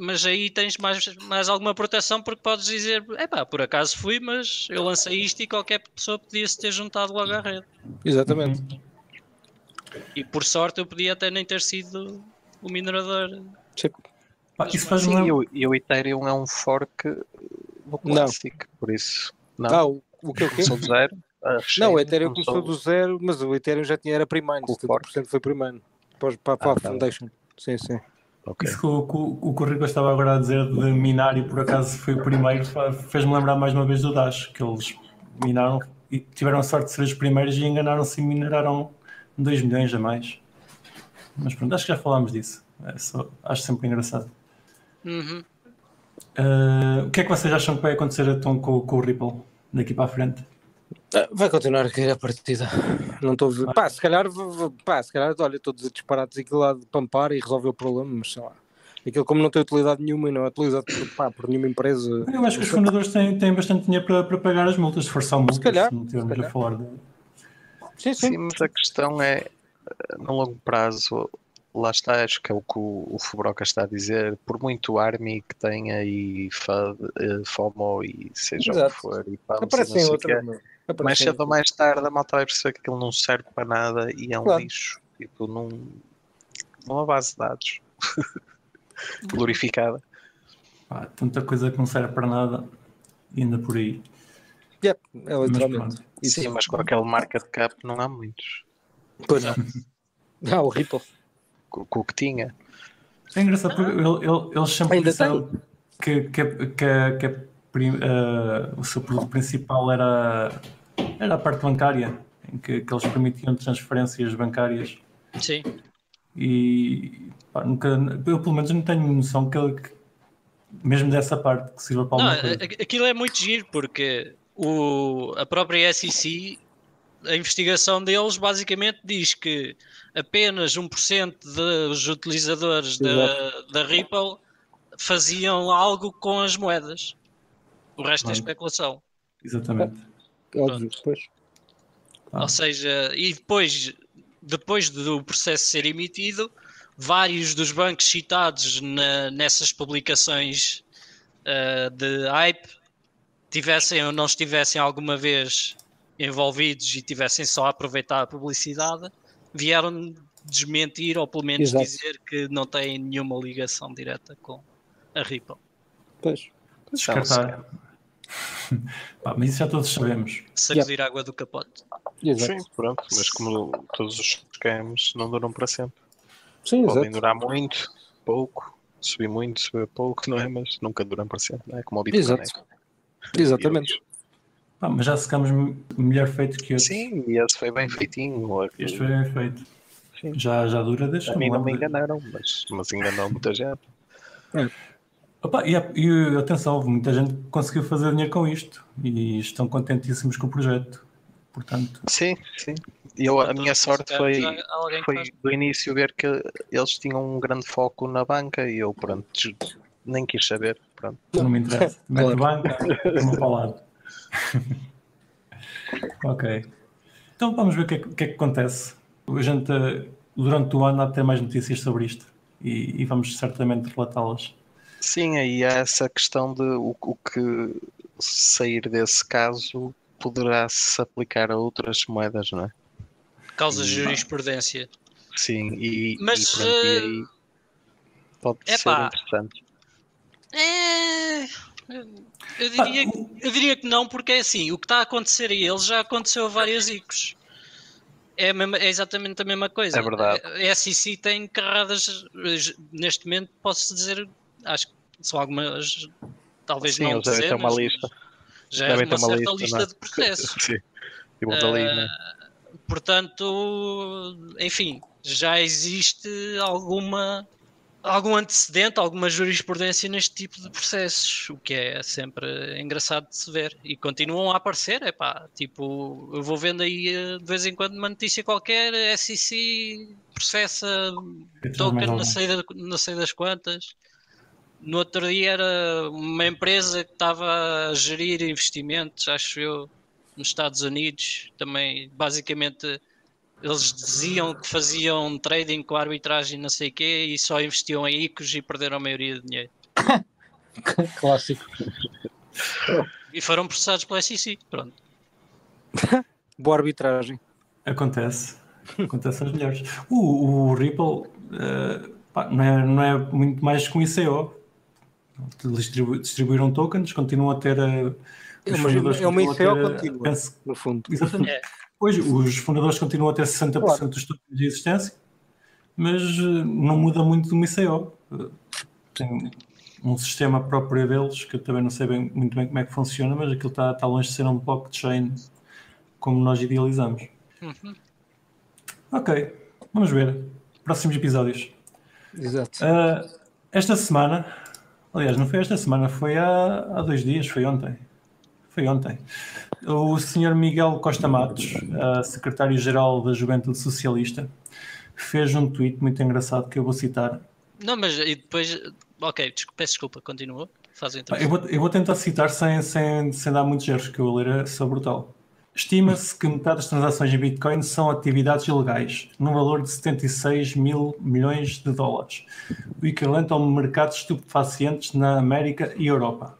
mas aí tens mais, mais alguma proteção porque podes dizer, é pá, por acaso fui, mas eu lancei isto e qualquer pessoa podia se ter juntado logo à rede. Exatamente. E por sorte eu podia até nem ter sido o minerador. Sim. isso faz Sim, e, o, e o Ethereum é um fork do Classic, não. por isso. Não, ah, o, o que é o quê? do zero. Não, o Ethereum começou do zero, mas o Ethereum já tinha era primeiro, 70% foi primeiro. Para, para, para ah, a tá. Foundation. Sim, sim. Okay. Isso que o, o, o Currículo estava agora a dizer de minar e por acaso foi o primeiro, fez-me lembrar mais uma vez do Dash, que eles minaram e tiveram a sorte de ser os primeiros e enganaram-se e mineraram 2 milhões a mais. Mas pronto, acho que já falámos disso. É só, acho sempre engraçado. Uhum. Uh, o que é que vocês acham que vai acontecer então com, com o Ripple daqui para a frente? Ah, vai continuar a cair a partida. Não estou a ver. Pá, se calhar, pá, se calhar, olha, todos disparados aquilo lá de pampar e resolver o problema, mas sei lá. Aquilo como não tem utilidade nenhuma e não é utilizado por, pá, por nenhuma empresa. Eu acho que os fundadores têm, têm bastante dinheiro para, para pagar as multas, se for só multas, se calhar, não se calhar. a falar de... Sim, sim. sim, mas a questão é, no longo prazo, lá está, acho que é o que o, o Fubroca está a dizer, por muito Army que tenha e eh, FOMO e seja Exato. o que for, e pumps, e não outra, mais cedo ou mais tarde a malta vai perceber que aquilo não serve para nada e é um claro. lixo. Tipo, num, numa base de dados (laughs) glorificada. Pá, tanta coisa que não serve para nada ainda por aí. Yep, é literalmente. Mas, Sim, mas com aquele market cap não há muitos. Pois não. (laughs) ah, o Ripple. Com, com o que tinha. É engraçado porque ele, eles sempre Ainda disseram que, que, que, que, uh, o seu produto principal era era a parte bancária, em que, que eles permitiam transferências bancárias. Sim. E pá, nunca, eu pelo menos não tenho noção que, que mesmo dessa parte que sirva para alguma não, coisa. Aquilo é muito giro porque o, a própria SEC, a investigação deles basicamente diz que apenas 1% dos utilizadores da, da Ripple faziam algo com as moedas. O resto é especulação. Exatamente óbvio, depois. Ah. Ou seja, e depois, depois do processo ser emitido, vários dos bancos citados na, nessas publicações uh, de hype tivessem ou não estivessem alguma vez envolvidos e tivessem só a aproveitar a publicidade, vieram desmentir ou pelo menos Exato. dizer que não têm nenhuma ligação direta com a Ripple. Pois. Descartar. (laughs) Pá, mas isso já todos sabemos. Sacudir yeah. água do capote. Exato. Sim, pronto, mas como todos os scams não duram para sempre. Sim, Podem exato. durar muito, pouco, subir muito, subir pouco, não é? Mas nunca duram para sempre, não é? Como o Bitcoin. Exato. É. Exatamente. Ah, mas já secamos melhor feito que outros. Sim, e esse foi bem feitinho. Este foi bem feito. Sim. Já, já dura desde A mim não me enganaram, mas, mas enganou muita gente. É. Opa, e, e, atenção, houve muita gente que conseguiu fazer dinheiro com isto e estão contentíssimos com o projeto. Portanto... Sim, sim. Eu, a minha sorte foi, foi do início ver que eles tinham um grande foco na banca e eu, pronto, nem quis saber. Pronto. Não me interessa. (laughs) Mete banca, uma para o lado. (laughs) ok. Então vamos ver o que, é, que, é que acontece. A gente, durante o ano, há de ter mais notícias sobre isto e, e vamos certamente relatá-las. Sim, aí há essa questão de o, o que sair desse caso poderá se aplicar a outras moedas, não é? Causa de jurisprudência. Sim, e, Mas, e, pronto, e aí pode Epá, ser interessante. É... Eu diria, eu diria que não, porque é assim, o que está a acontecer a eles já aconteceu a vários ICOs. É, mesma, é, exatamente a mesma coisa. É verdade. A SEC tem carradas, neste momento posso dizer, acho que são algumas, talvez Sim, não dezenas, uma lista. já é uma, certa lista, lista de processos. (laughs) Sim, e uh, portanto, enfim, já existe alguma algum antecedente, alguma jurisprudência neste tipo de processos, o que é sempre engraçado de se ver. E continuam a aparecer, é pá, tipo, eu vou vendo aí eh, de vez em quando uma notícia qualquer, SEC processa token na saída, na saída das quantas. No outro dia era uma empresa que estava a gerir investimentos, acho eu, nos Estados Unidos, também basicamente eles diziam que faziam trading com arbitragem não sei o quê e só investiam em ICOs e perderam a maioria do dinheiro. (laughs) Clássico. E foram processados pela SEC, pronto. (laughs) Boa arbitragem. Acontece. Acontece às melhores. O, o Ripple uh, pá, não, é, não é muito mais que um ICO. Distribu distribuíram tokens, continuam a ter. Uh, é uma, é uma ICO contínua, penso, no fundo. Exatamente. É. Pois, os fundadores continuam a ter 60% claro. dos tokens de existência, mas eh, não muda muito do ICO. Tem um sistema próprio deles, que eu também não sei bem, muito bem como é que funciona, mas aquilo está, está longe de ser um blockchain como nós idealizamos. Uhum. Ok, vamos ver. Próximos episódios. Exato. Uh, esta semana, aliás, não foi esta semana, foi há, há dois dias, foi ontem. Foi ontem. O senhor Miguel Costa Matos, secretário-geral da Juventude Socialista, fez um tweet muito engraçado que eu vou citar. Não, mas e depois. Ok, peço desculpa, continua. Faz. Eu vou, eu vou tentar citar sem, sem, sem dar muitos erros, que eu vou ler é brutal. Estima-se que metade das transações em Bitcoin são atividades ilegais, num valor de 76 mil milhões de dólares, o equivalente ao mercado de estupefacientes na América e Europa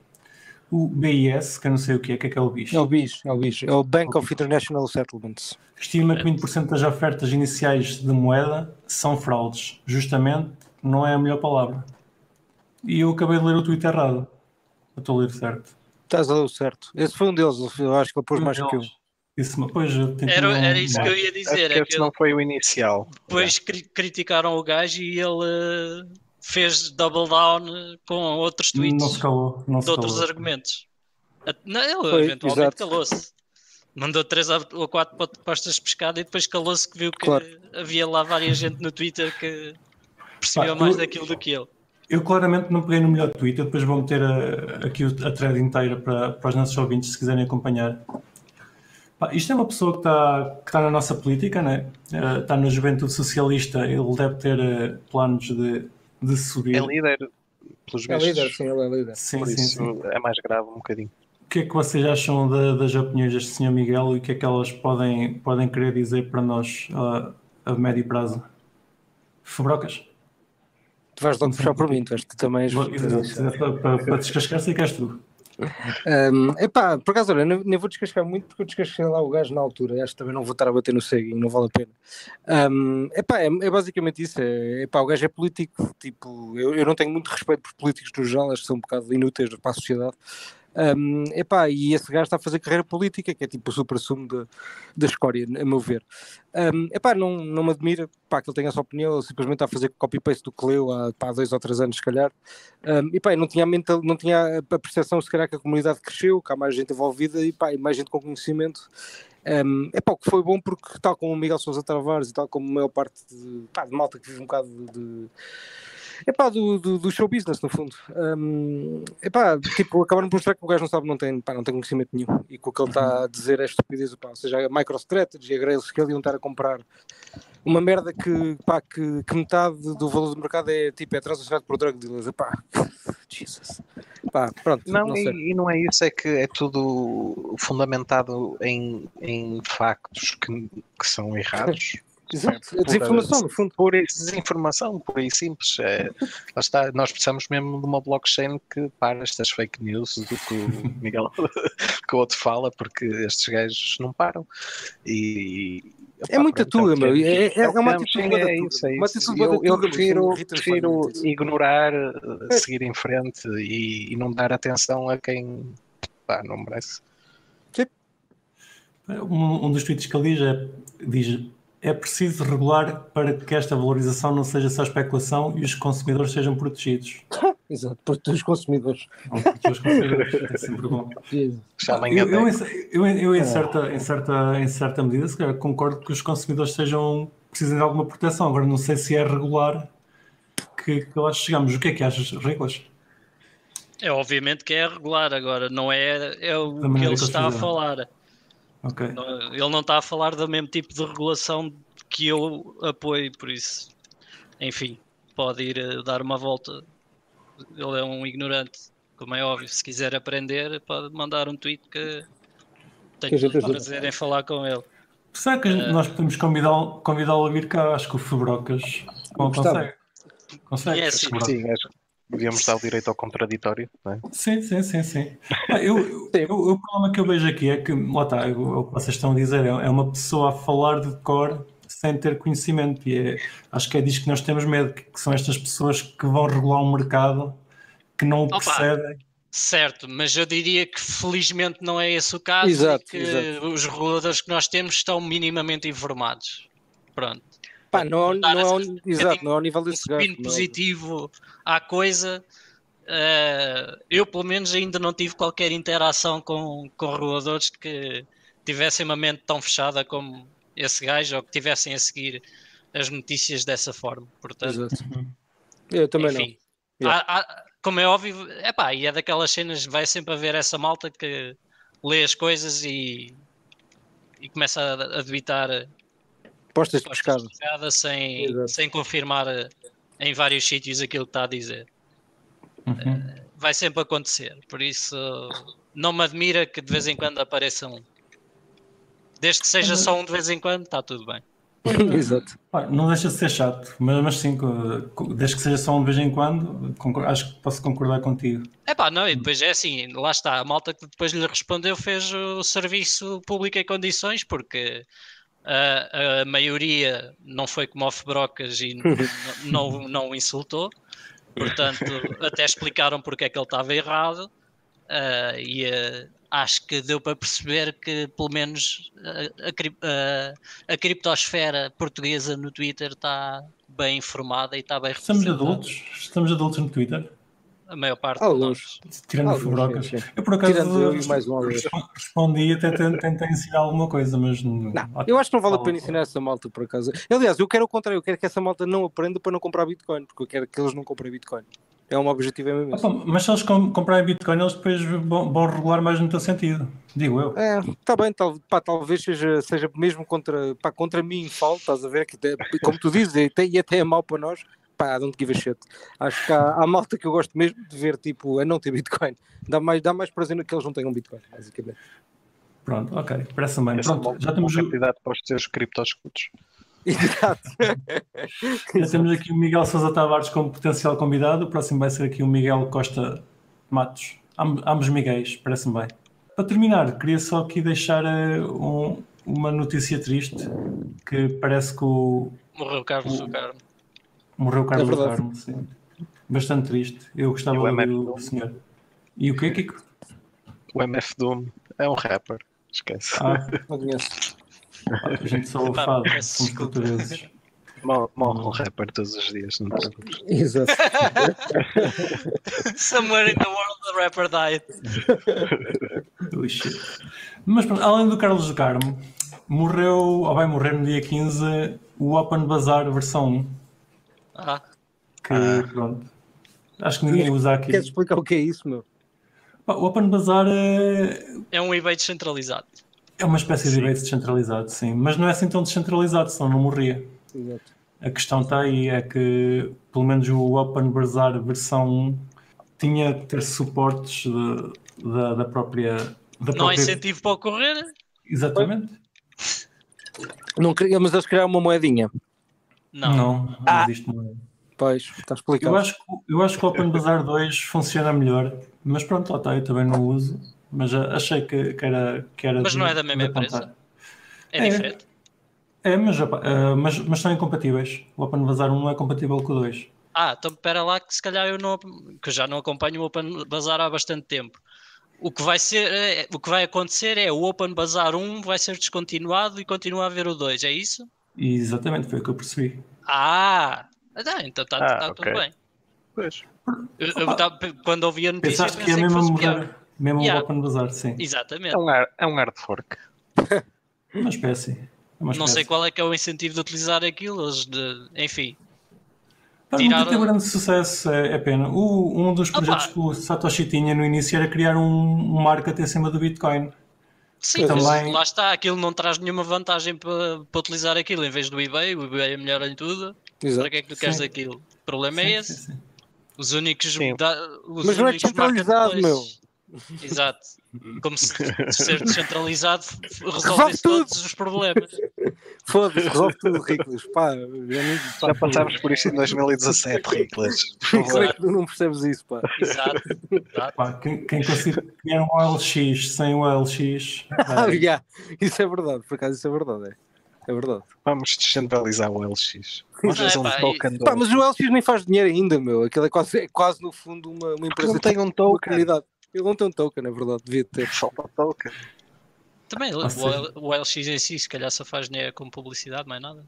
o BIS, que eu não sei o que é, que é que é o BIS? É o BIS, é o BIS, é o Bank of International Settlements. Estima que 20% das ofertas iniciais de moeda são fraudes. Justamente, não é a melhor palavra. E eu acabei de ler o tweet errado. Eu estou a ler certo. Estás a ler certo. Esse foi um deles, eu acho que ele pôs mais que eu. Isso, pois, era, era isso que eu ia dizer. É que não foi o inicial. Depois cri criticaram o gajo e ele fez double down com outros tweets não se calou, não se de outros calou. argumentos. Não, ele Foi, eventualmente calou-se. Mandou 3 ou 4 postas de pescada e depois calou-se que viu que claro. havia lá várias gente no Twitter que percebeu mais eu, daquilo do que ele. Eu claramente não peguei no melhor Twitter, depois vou meter a, aqui a thread inteira para, para os nossos ouvintes se quiserem acompanhar. Pá, isto é uma pessoa que está, que está na nossa política, né? Está na juventude socialista, ele deve ter uh, planos de de subir. É líder, pelos É líder, sim, ele é líder. Sim, Por sim, isso sim. é mais grave um bocadinho. O que é que vocês acham de, das opiniões deste Sr. Miguel e o que é que elas podem, podem querer dizer para nós a, a médio prazo? Fabrocas? Tu vais logo puxar por mim, tu, tu também és. Para, para, para descascar, sei que és tu. Um, epá, por acaso, olha, nem, vou descascar muito porque eu descasquei lá o gajo na altura. Acho que também não vou estar a bater no ceguinho, não vale a pena. Um, epá, é, é basicamente isso. É, epá, o gajo é político. Tipo, eu, eu não tenho muito respeito por políticos no geral, acho que são um bocado inúteis para a sociedade. Um, epá, e esse gajo está a fazer carreira política, que é tipo o super-sumo da escória, a meu ver. Um, epá, não, não me admira que ele tenha essa opinião, ele simplesmente está a fazer copy-paste do leu há dois ou três anos, se calhar. Um, epá, não tinha, a mental, não tinha a percepção, se calhar, que a comunidade cresceu, que há mais gente envolvida e, pá, e mais gente com conhecimento. Um, é pá, o que foi bom porque, tal como o Miguel Sousa Tavares e tal como a maior parte de, pá, de malta que vive um bocado de, de é pá, do, do, do, show business, no fundo. Um, é pá, tipo, acabaram por mostrar que o gajo não sabe, não tem, pá, não tem conhecimento nenhum. E que o que ele está a dizer é estupidez, pá, ou seja, a MicroStrategy, a Grayscale iam estar a comprar uma merda que, pá, que, que, metade do valor do mercado é tipo, é transacionado por drug dealers. Pá, (laughs) Jesus. Pá, pronto. Não, não e, e, não é isso, é que é tudo fundamentado em, em factos que, que são errados. (laughs) Exato, a desinformação, no fundo. Por desinformação, por aí simples. É, está, nós precisamos mesmo de uma blockchain que para estas fake news do que o (laughs) Miguel que o outro fala, porque estes gajos não param. E, é muita tuga, meu. É, é, é, uma atitude é isso, é isso. Eu, eu prefiro, prefiro ignorar, é. seguir em frente e, e, não dar atenção a quem pá, não merece. Um, um dos tweets que ele diz é diz é preciso regular para que esta valorização não seja só especulação e os consumidores sejam protegidos. (laughs) Exato, proteger os consumidores. Não, os consumidores, é sempre bom. Eu, eu, eu, eu, em, certa, em, certa, em certa medida, se calhar, concordo que os consumidores sejam, precisem de alguma proteção. Agora, não sei se é regular que, que lá chegamos. O que é que achas, Reglas? É obviamente que é regular, agora não é, é o que ele está a falar. Okay. Ele não está a falar do mesmo tipo de regulação que eu apoio, por isso, enfim, pode ir eh, dar uma volta. Ele é um ignorante, como é óbvio. Se quiser aprender, pode mandar um tweet que tenho que prazer em falar com ele. Será que uh, nós podemos convidá-lo convidá a vir cá? Acho que o Febrocas consegue. Consegue? É, sim, sim, acho, Devíamos dar o direito ao contraditório, não é? Sim, sim, sim, sim. eu, eu, eu, o problema que eu vejo aqui é que, lá está, o, que vocês estão a dizer, é, é uma pessoa a falar de cor sem ter conhecimento. E é, acho que é disso que nós temos medo, que, que são estas pessoas que vão regular um mercado que não o percebem. Certo, mas eu diria que felizmente não é esse o caso exato, que exato. os reguladores que nós temos estão minimamente informados. Pronto. Pá, não, não, é um, exato, não é ao nível desse um gajo, positivo à coisa. Uh, eu, pelo menos, ainda não tive qualquer interação com, com reguladores que tivessem uma mente tão fechada como esse gajo ou que tivessem a seguir as notícias dessa forma. Portanto, Exato. Eu também enfim, não. Há, há, como é óbvio, epá, e é daquelas cenas, vai sempre haver essa malta que lê as coisas e, e começa a, a debitar Postas de pescada. pescada sem, sem confirmar eh, em vários sítios aquilo que está a dizer. Uhum. Eh, vai sempre acontecer, por isso não me admira que de vez em quando apareçam. Desde que seja só um de vez em quando, está tudo bem. (laughs) Exato. Não deixa de ser chato, mas, mas sim, desde que seja só um de vez em quando, acho que posso concordar contigo. É pá, não, e depois é assim, lá está, a malta que depois lhe respondeu fez o serviço público em condições, porque a, a maioria não foi como off brocas e não, (laughs) não, não o insultou, portanto, até explicaram porque é que ele estava errado. Uh, e uh, acho que deu para perceber que pelo menos a, a, a, criptosfera portuguesa no Twitter está bem informada e está bem Estamos adultos? Estamos adultos no Twitter? A maior parte Alguns. Tirando Alguns, Fubrocas. Sim, sim. Eu por acaso eu e mais um respondi e até tentei ensinar alguma coisa, mas não. Eu acho que não vale a pena ensinar essa malta por acaso. Aliás, eu quero o contrário, eu quero que essa malta não aprenda para não comprar Bitcoin, porque eu quero que eles não comprem Bitcoin. É um objetivo é mesmo. Opa, mas se eles comprarem Bitcoin, eles depois vão, vão regular mais no teu sentido, digo eu. É, está bem, tal, pá, talvez seja, seja mesmo contra, pá, contra mim falta, estás a ver? Que, como tu dizes, e até, e até é mau para nós, pá, don't give a shit. Acho que há, há, malta que eu gosto mesmo de ver, tipo, a não ter Bitcoin. Dá mais, dá mais prazer que eles não tenham Bitcoin, basicamente. Pronto, ok, parece bem. Pronto, já temos o candidato para os teus criptoscudos. Exato. (laughs) já temos aqui o Miguel Sousa Tavares como potencial convidado. O próximo vai ser aqui o Miguel Costa Matos. ambos, ambos Miguéis, parece-me bem. Para terminar, queria só aqui deixar um, uma notícia triste que parece que o. Morreu Carlos o, Carmo. Morreu Carlos é Carmo, sim. Bastante triste. Eu gostava do senhor. E o que, Kiko? O MF Doom é um rapper. Esquece. Ah, não conheço. A gente só o faz, somos portugueses. Morre um rapper todos os dias, não te Exato. (laughs) Somewhere in the world the rapper died. Mas além do Carlos Carmo, morreu, ou vai morrer no dia 15, o Open Bazaar versão 1. Ah. Que ah. pronto. Acho que ninguém usa aqui. Queres explicar o que é isso, meu? O Open Bazaar é. É um eBay descentralizado. É uma espécie sim. de eBay descentralizado, sim. Mas não é assim tão descentralizado, senão não morria. Exato. A questão está aí, é que pelo menos o Open Bazaar versão 1 tinha que ter suportes de, de, da própria. Da não própria... há incentivo para ocorrer? Exatamente. Não queria, mas eles criaram uma moedinha. Não, não, não ah. existe moeda. Pois, está explicado. Eu acho, que, eu acho que o Open Bazaar 2 funciona melhor, mas pronto, lá está, eu também não uso. Mas achei que, que era, que era. Mas não é da mesma empresa? É, é, diferente? É, mas, uh, mas, mas são incompatíveis. O Open Bazaar 1 não é compatível com o 2. Ah, então espera lá que se calhar eu não. que eu já não acompanho o Open Bazaar há bastante tempo. O que vai ser, é, o que vai acontecer é o Open Bazaar 1 vai ser descontinuado e continua a haver o 2, é isso? Exatamente, foi o que eu percebi. Ah, ah, então está ah, tá okay. tudo bem. Pois. Eu, eu tá, quando ouvi a notícia, Pensaste que é mesmo mudar, mesmo yeah. Open Bazaar, sim. Exatamente. É um, hard, é um hard fork. (laughs) uma espécie. É uma Não sei qual é que é o incentivo de utilizar aquilo, de, enfim. Para tiraram... não ter grande sucesso, é, é pena. O, um dos projetos Opa. que o Satoshi tinha no início era criar um, um market acima do Bitcoin. Sim, também... lá está, aquilo não traz nenhuma vantagem para, para utilizar aquilo em vez do eBay, o eBay é melhor em tudo. Exato. Para que é que tu queres sim. aquilo? O problema é sim, é esse. Sim, os únicos. Da, os Mas não é descentralizado, meu. Exato. Como se ser descentralizado resolve todos os problemas. Foda-se, resolve tudo, Riclas. Pá, já, já passámos por isto em 2017, Riclas. Como é que tu não percebes isso, pá? Exato. Exato. Pá, quem, quem conseguir criar um OLX sem o OLX. Ah, yeah. Isso é verdade, por acaso isso é verdade. É, é verdade. Vamos descentralizar o LX. Vamos fazer um token. Pá, mas o LX nem faz dinheiro ainda, meu. Aquilo é quase, é quase no fundo uma, uma empresa. Não tem um token. Ele não tem um token, é verdade, devia ter. Só para token. Também, o, o, LX em si, se calhar só faz dinheiro com publicidade, mais nada.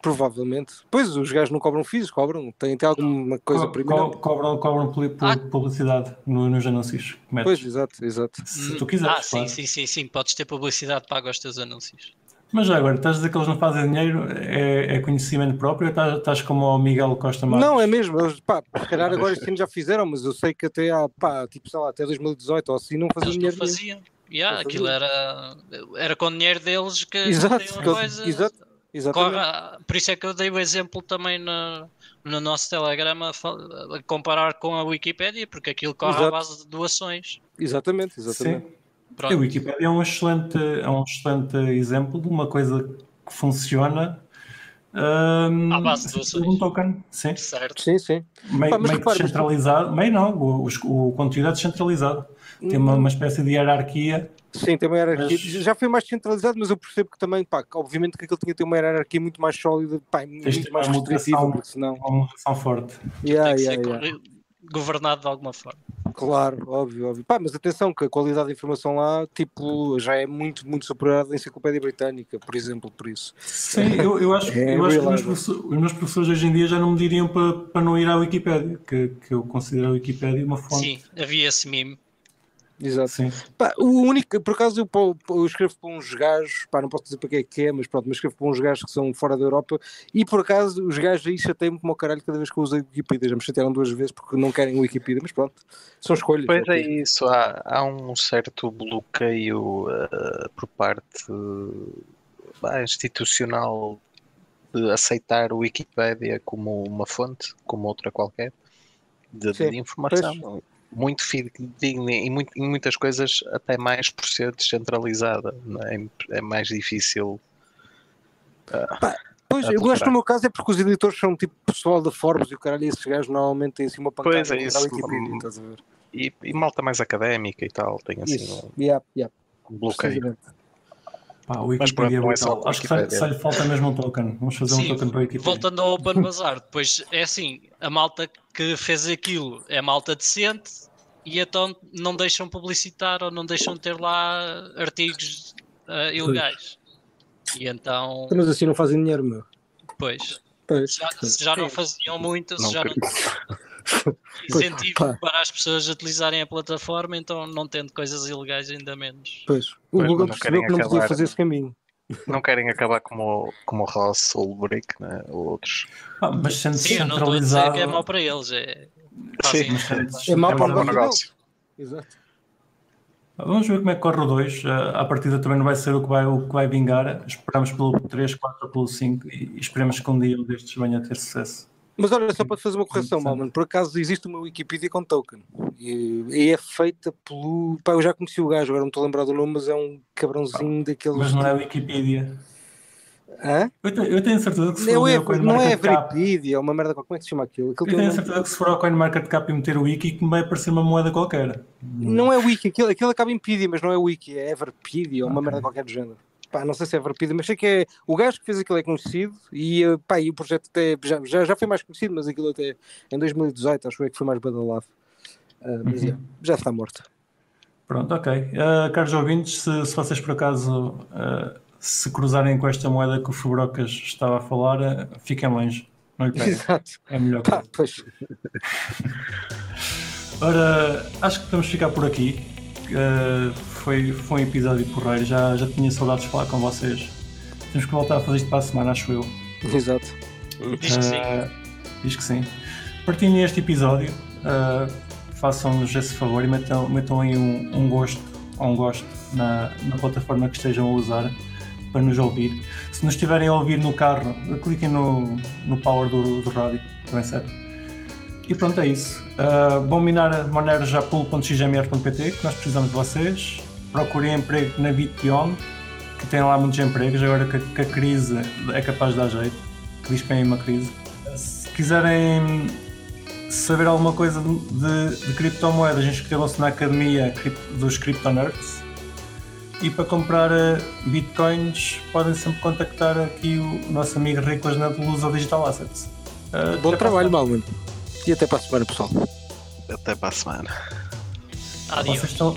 Provavelmente. Pois, os gajos não cobram FIIs, cobram. Tem, tem alguma coisa Co primeiro. Co cobram, cobram por, ah. publicidade no, nos anúncios. Pois, exato, exato. Se tu quiseres. Ah, sim, sim, sim, sim. Podes ter publicidade paga aos teus anúncios. Mas já agora, estás a dizer que eles não fazem dinheiro, é, é conhecimento próprio ou estás, estás como o Miguel Costa Marques? Não, é mesmo. Eles, pá, se calhar agora este ano já fizeram, mas eu sei que até há, pá, tipo, sei lá, até 2018 ou assim não faziam eles dinheiro. Não faziam. Yeah, aquilo era, era com o dinheiro deles que exato, que coisa. Exato, corre, por isso é que eu dei o exemplo também no, no nosso telegrama a, a comparar com a Wikipédia, porque aquilo corre exato. à base de doações. Exatamente, exatamente. Sim. Pronto. A Wikipedia é um, excelente, é um excelente exemplo de uma coisa que funciona um, à base de um token. Sim, certo. sim, sim. Meio, Pá, meio descentralizado, meio não, o, o, conteúdo é descentralizado. Tem uma, uma espécie de hierarquia. Sim, tem uma hierarquia. Mas... Já foi mais descentralizado, mas eu percebo que também, pá, que obviamente que aquilo tinha que ter uma hierarquia muito mais sólida, pá, muito mais restritiva, porque senão. Uma moderação forte. Yeah, yeah, yeah governado de alguma forma. Claro, óbvio, óbvio. Pá, mas atenção que a qualidade da informação lá, tipo, já é muito, muito superior à enciclopédia britânica, por exemplo, por isso. Sim, eu, eu acho, é eu acho que os meus, os meus, professores hoje em dia já não me diriam para, para não ir à Wikipédia, que, que eu considero a Wikipédia uma fonte. Sim, havia esse meme Exato. Sim. Pá, o único, por acaso eu, eu, escrevo para uns gajos, pá, não posso dizer para que é que é, mas pronto, mas escrevo para uns gajos que são fora da Europa e por acaso os gajos aí chateiam-me como o caralho cada vez que eu usei Wikipedia. Já me chatearam duas vezes porque não querem Wikipedia, mas pronto, são escolhas. Pois é, isso, há, há um certo bloqueio uh, por parte uh, institucional de aceitar o Wikipedia como uma fonte, como outra qualquer, de, de informação. Pois muito fidedigna e muito, em muitas coisas até mais por ser descentralizada. É? é? mais difícil. Uh... Pá, Pois, eu que no meu caso é porque os editores são tipo pessoal da Forbes e o caralho, esses gajos normalmente têm assim uma pancada. Pois é, isso. E, e, malta mais académica e tal, tem assim isso. um, yeah, yeah. um bloqueio. Pá, o Wikipedia Mas, é, é Acho que só, lhe falta mesmo um token. Vamos fazer Sim, um token para o Wikipedia. Voltando ao Open Bazaar, depois é assim, a malta que fez aquilo é malta decente e então não deixam publicitar ou não deixam ter lá artigos uh, ilegais. E então. Mas assim não fazem dinheiro, meu. Pois. pois. Já, se já não faziam muito, se já não. (laughs) incentivo para as pessoas utilizarem a plataforma, então não tendo coisas ilegais ainda menos. Pois, o pois, Google percebeu que não acabar, podia fazer esse caminho. Não querem acabar como, como o Ross Ulbricht, né? ou outros. Ah, mas sendo Sim, centralizado... que é mau para eles, é, Sim, mas é mau para o negócio. Exato. Vamos ver como é que corre o 2. A partida também não vai ser o que vai, o que vai vingar. Esperamos pelo 3, 4, pelo 5 e esperemos que um dia um destes venha a ter sucesso. Mas olha, só para fazer uma correção, Malman, por acaso existe uma Wikipedia com token e, e, é feita pelo. Pá, eu já conheci o gajo, agora não estou a lembrar do nome, mas é um cabrãozinho ah, daqueles. Mas não é Wikipedia. Hã? Eu, tenho, eu tenho certeza que se for é, não é Wikipedia, é uma merda, como é que se chama aquilo? aquilo eu tenho certeza que se for ao CoinMarketCap e meter o Wiki, que me vai aparecer uma moeda qualquer. Não é Wiki, aquilo, aquilo acaba em Pedia, mas não é Wiki, é Everpedia ou uma okay. merda qualquer do género pá, não sei se é Verpida, mas sei que é o gajo que fez aquilo é conhecido e, eh, pá, e o projeto até já, já, já foi mais conhecido, mas aquilo até em 2018 acho que foi mais badalado. Uh, mas uhum. já está morto. Pronto, ok. Uh, caros ouvintes, se, se, vocês por acaso uh, se cruzarem com esta moeda que o Fubrocas estava a falar, fiquem longe. Não lhe (laughs) peguem. Exato. É melhor. Pá, pois. (laughs) Ora, acho que podemos ficar por aqui. Uh, foi, foi um episódio porreiro. Já, já tinha saudades de falar com vocês. Temos que voltar a fazer isto para a semana, acho eu. Exato. Diz que sim. Uh, diz que sim. Partilhem este episódio. Uh, Façam-nos esse favor e metam, metam aí um, um gosto ou um gosto na, na plataforma que estejam a usar para nos ouvir. Se nos estiverem a ouvir no carro, cliquem no, no power do, do rádio, também serve. E pronto, é isso. Uh, bom minar maneirojapul.xmr.pt que nós precisamos de vocês procurem emprego na Bitbeyond, que tem lá muitos empregos, agora que, que, a crise é capaz de dar jeito, que diz que vem uma crise. Se quiserem saber alguma coisa de, de criptomoedas, inscrevam-se na academia dos Crypto Nerds. E para comprar eh, bitcoins, podem sempre contactar aqui o nosso amigo Riclas na Lusa Digital Assets. Uh, Bom trabalho, Malman. E até para a semana, pessoal. Até para a semana. Adiós. Vocês estão,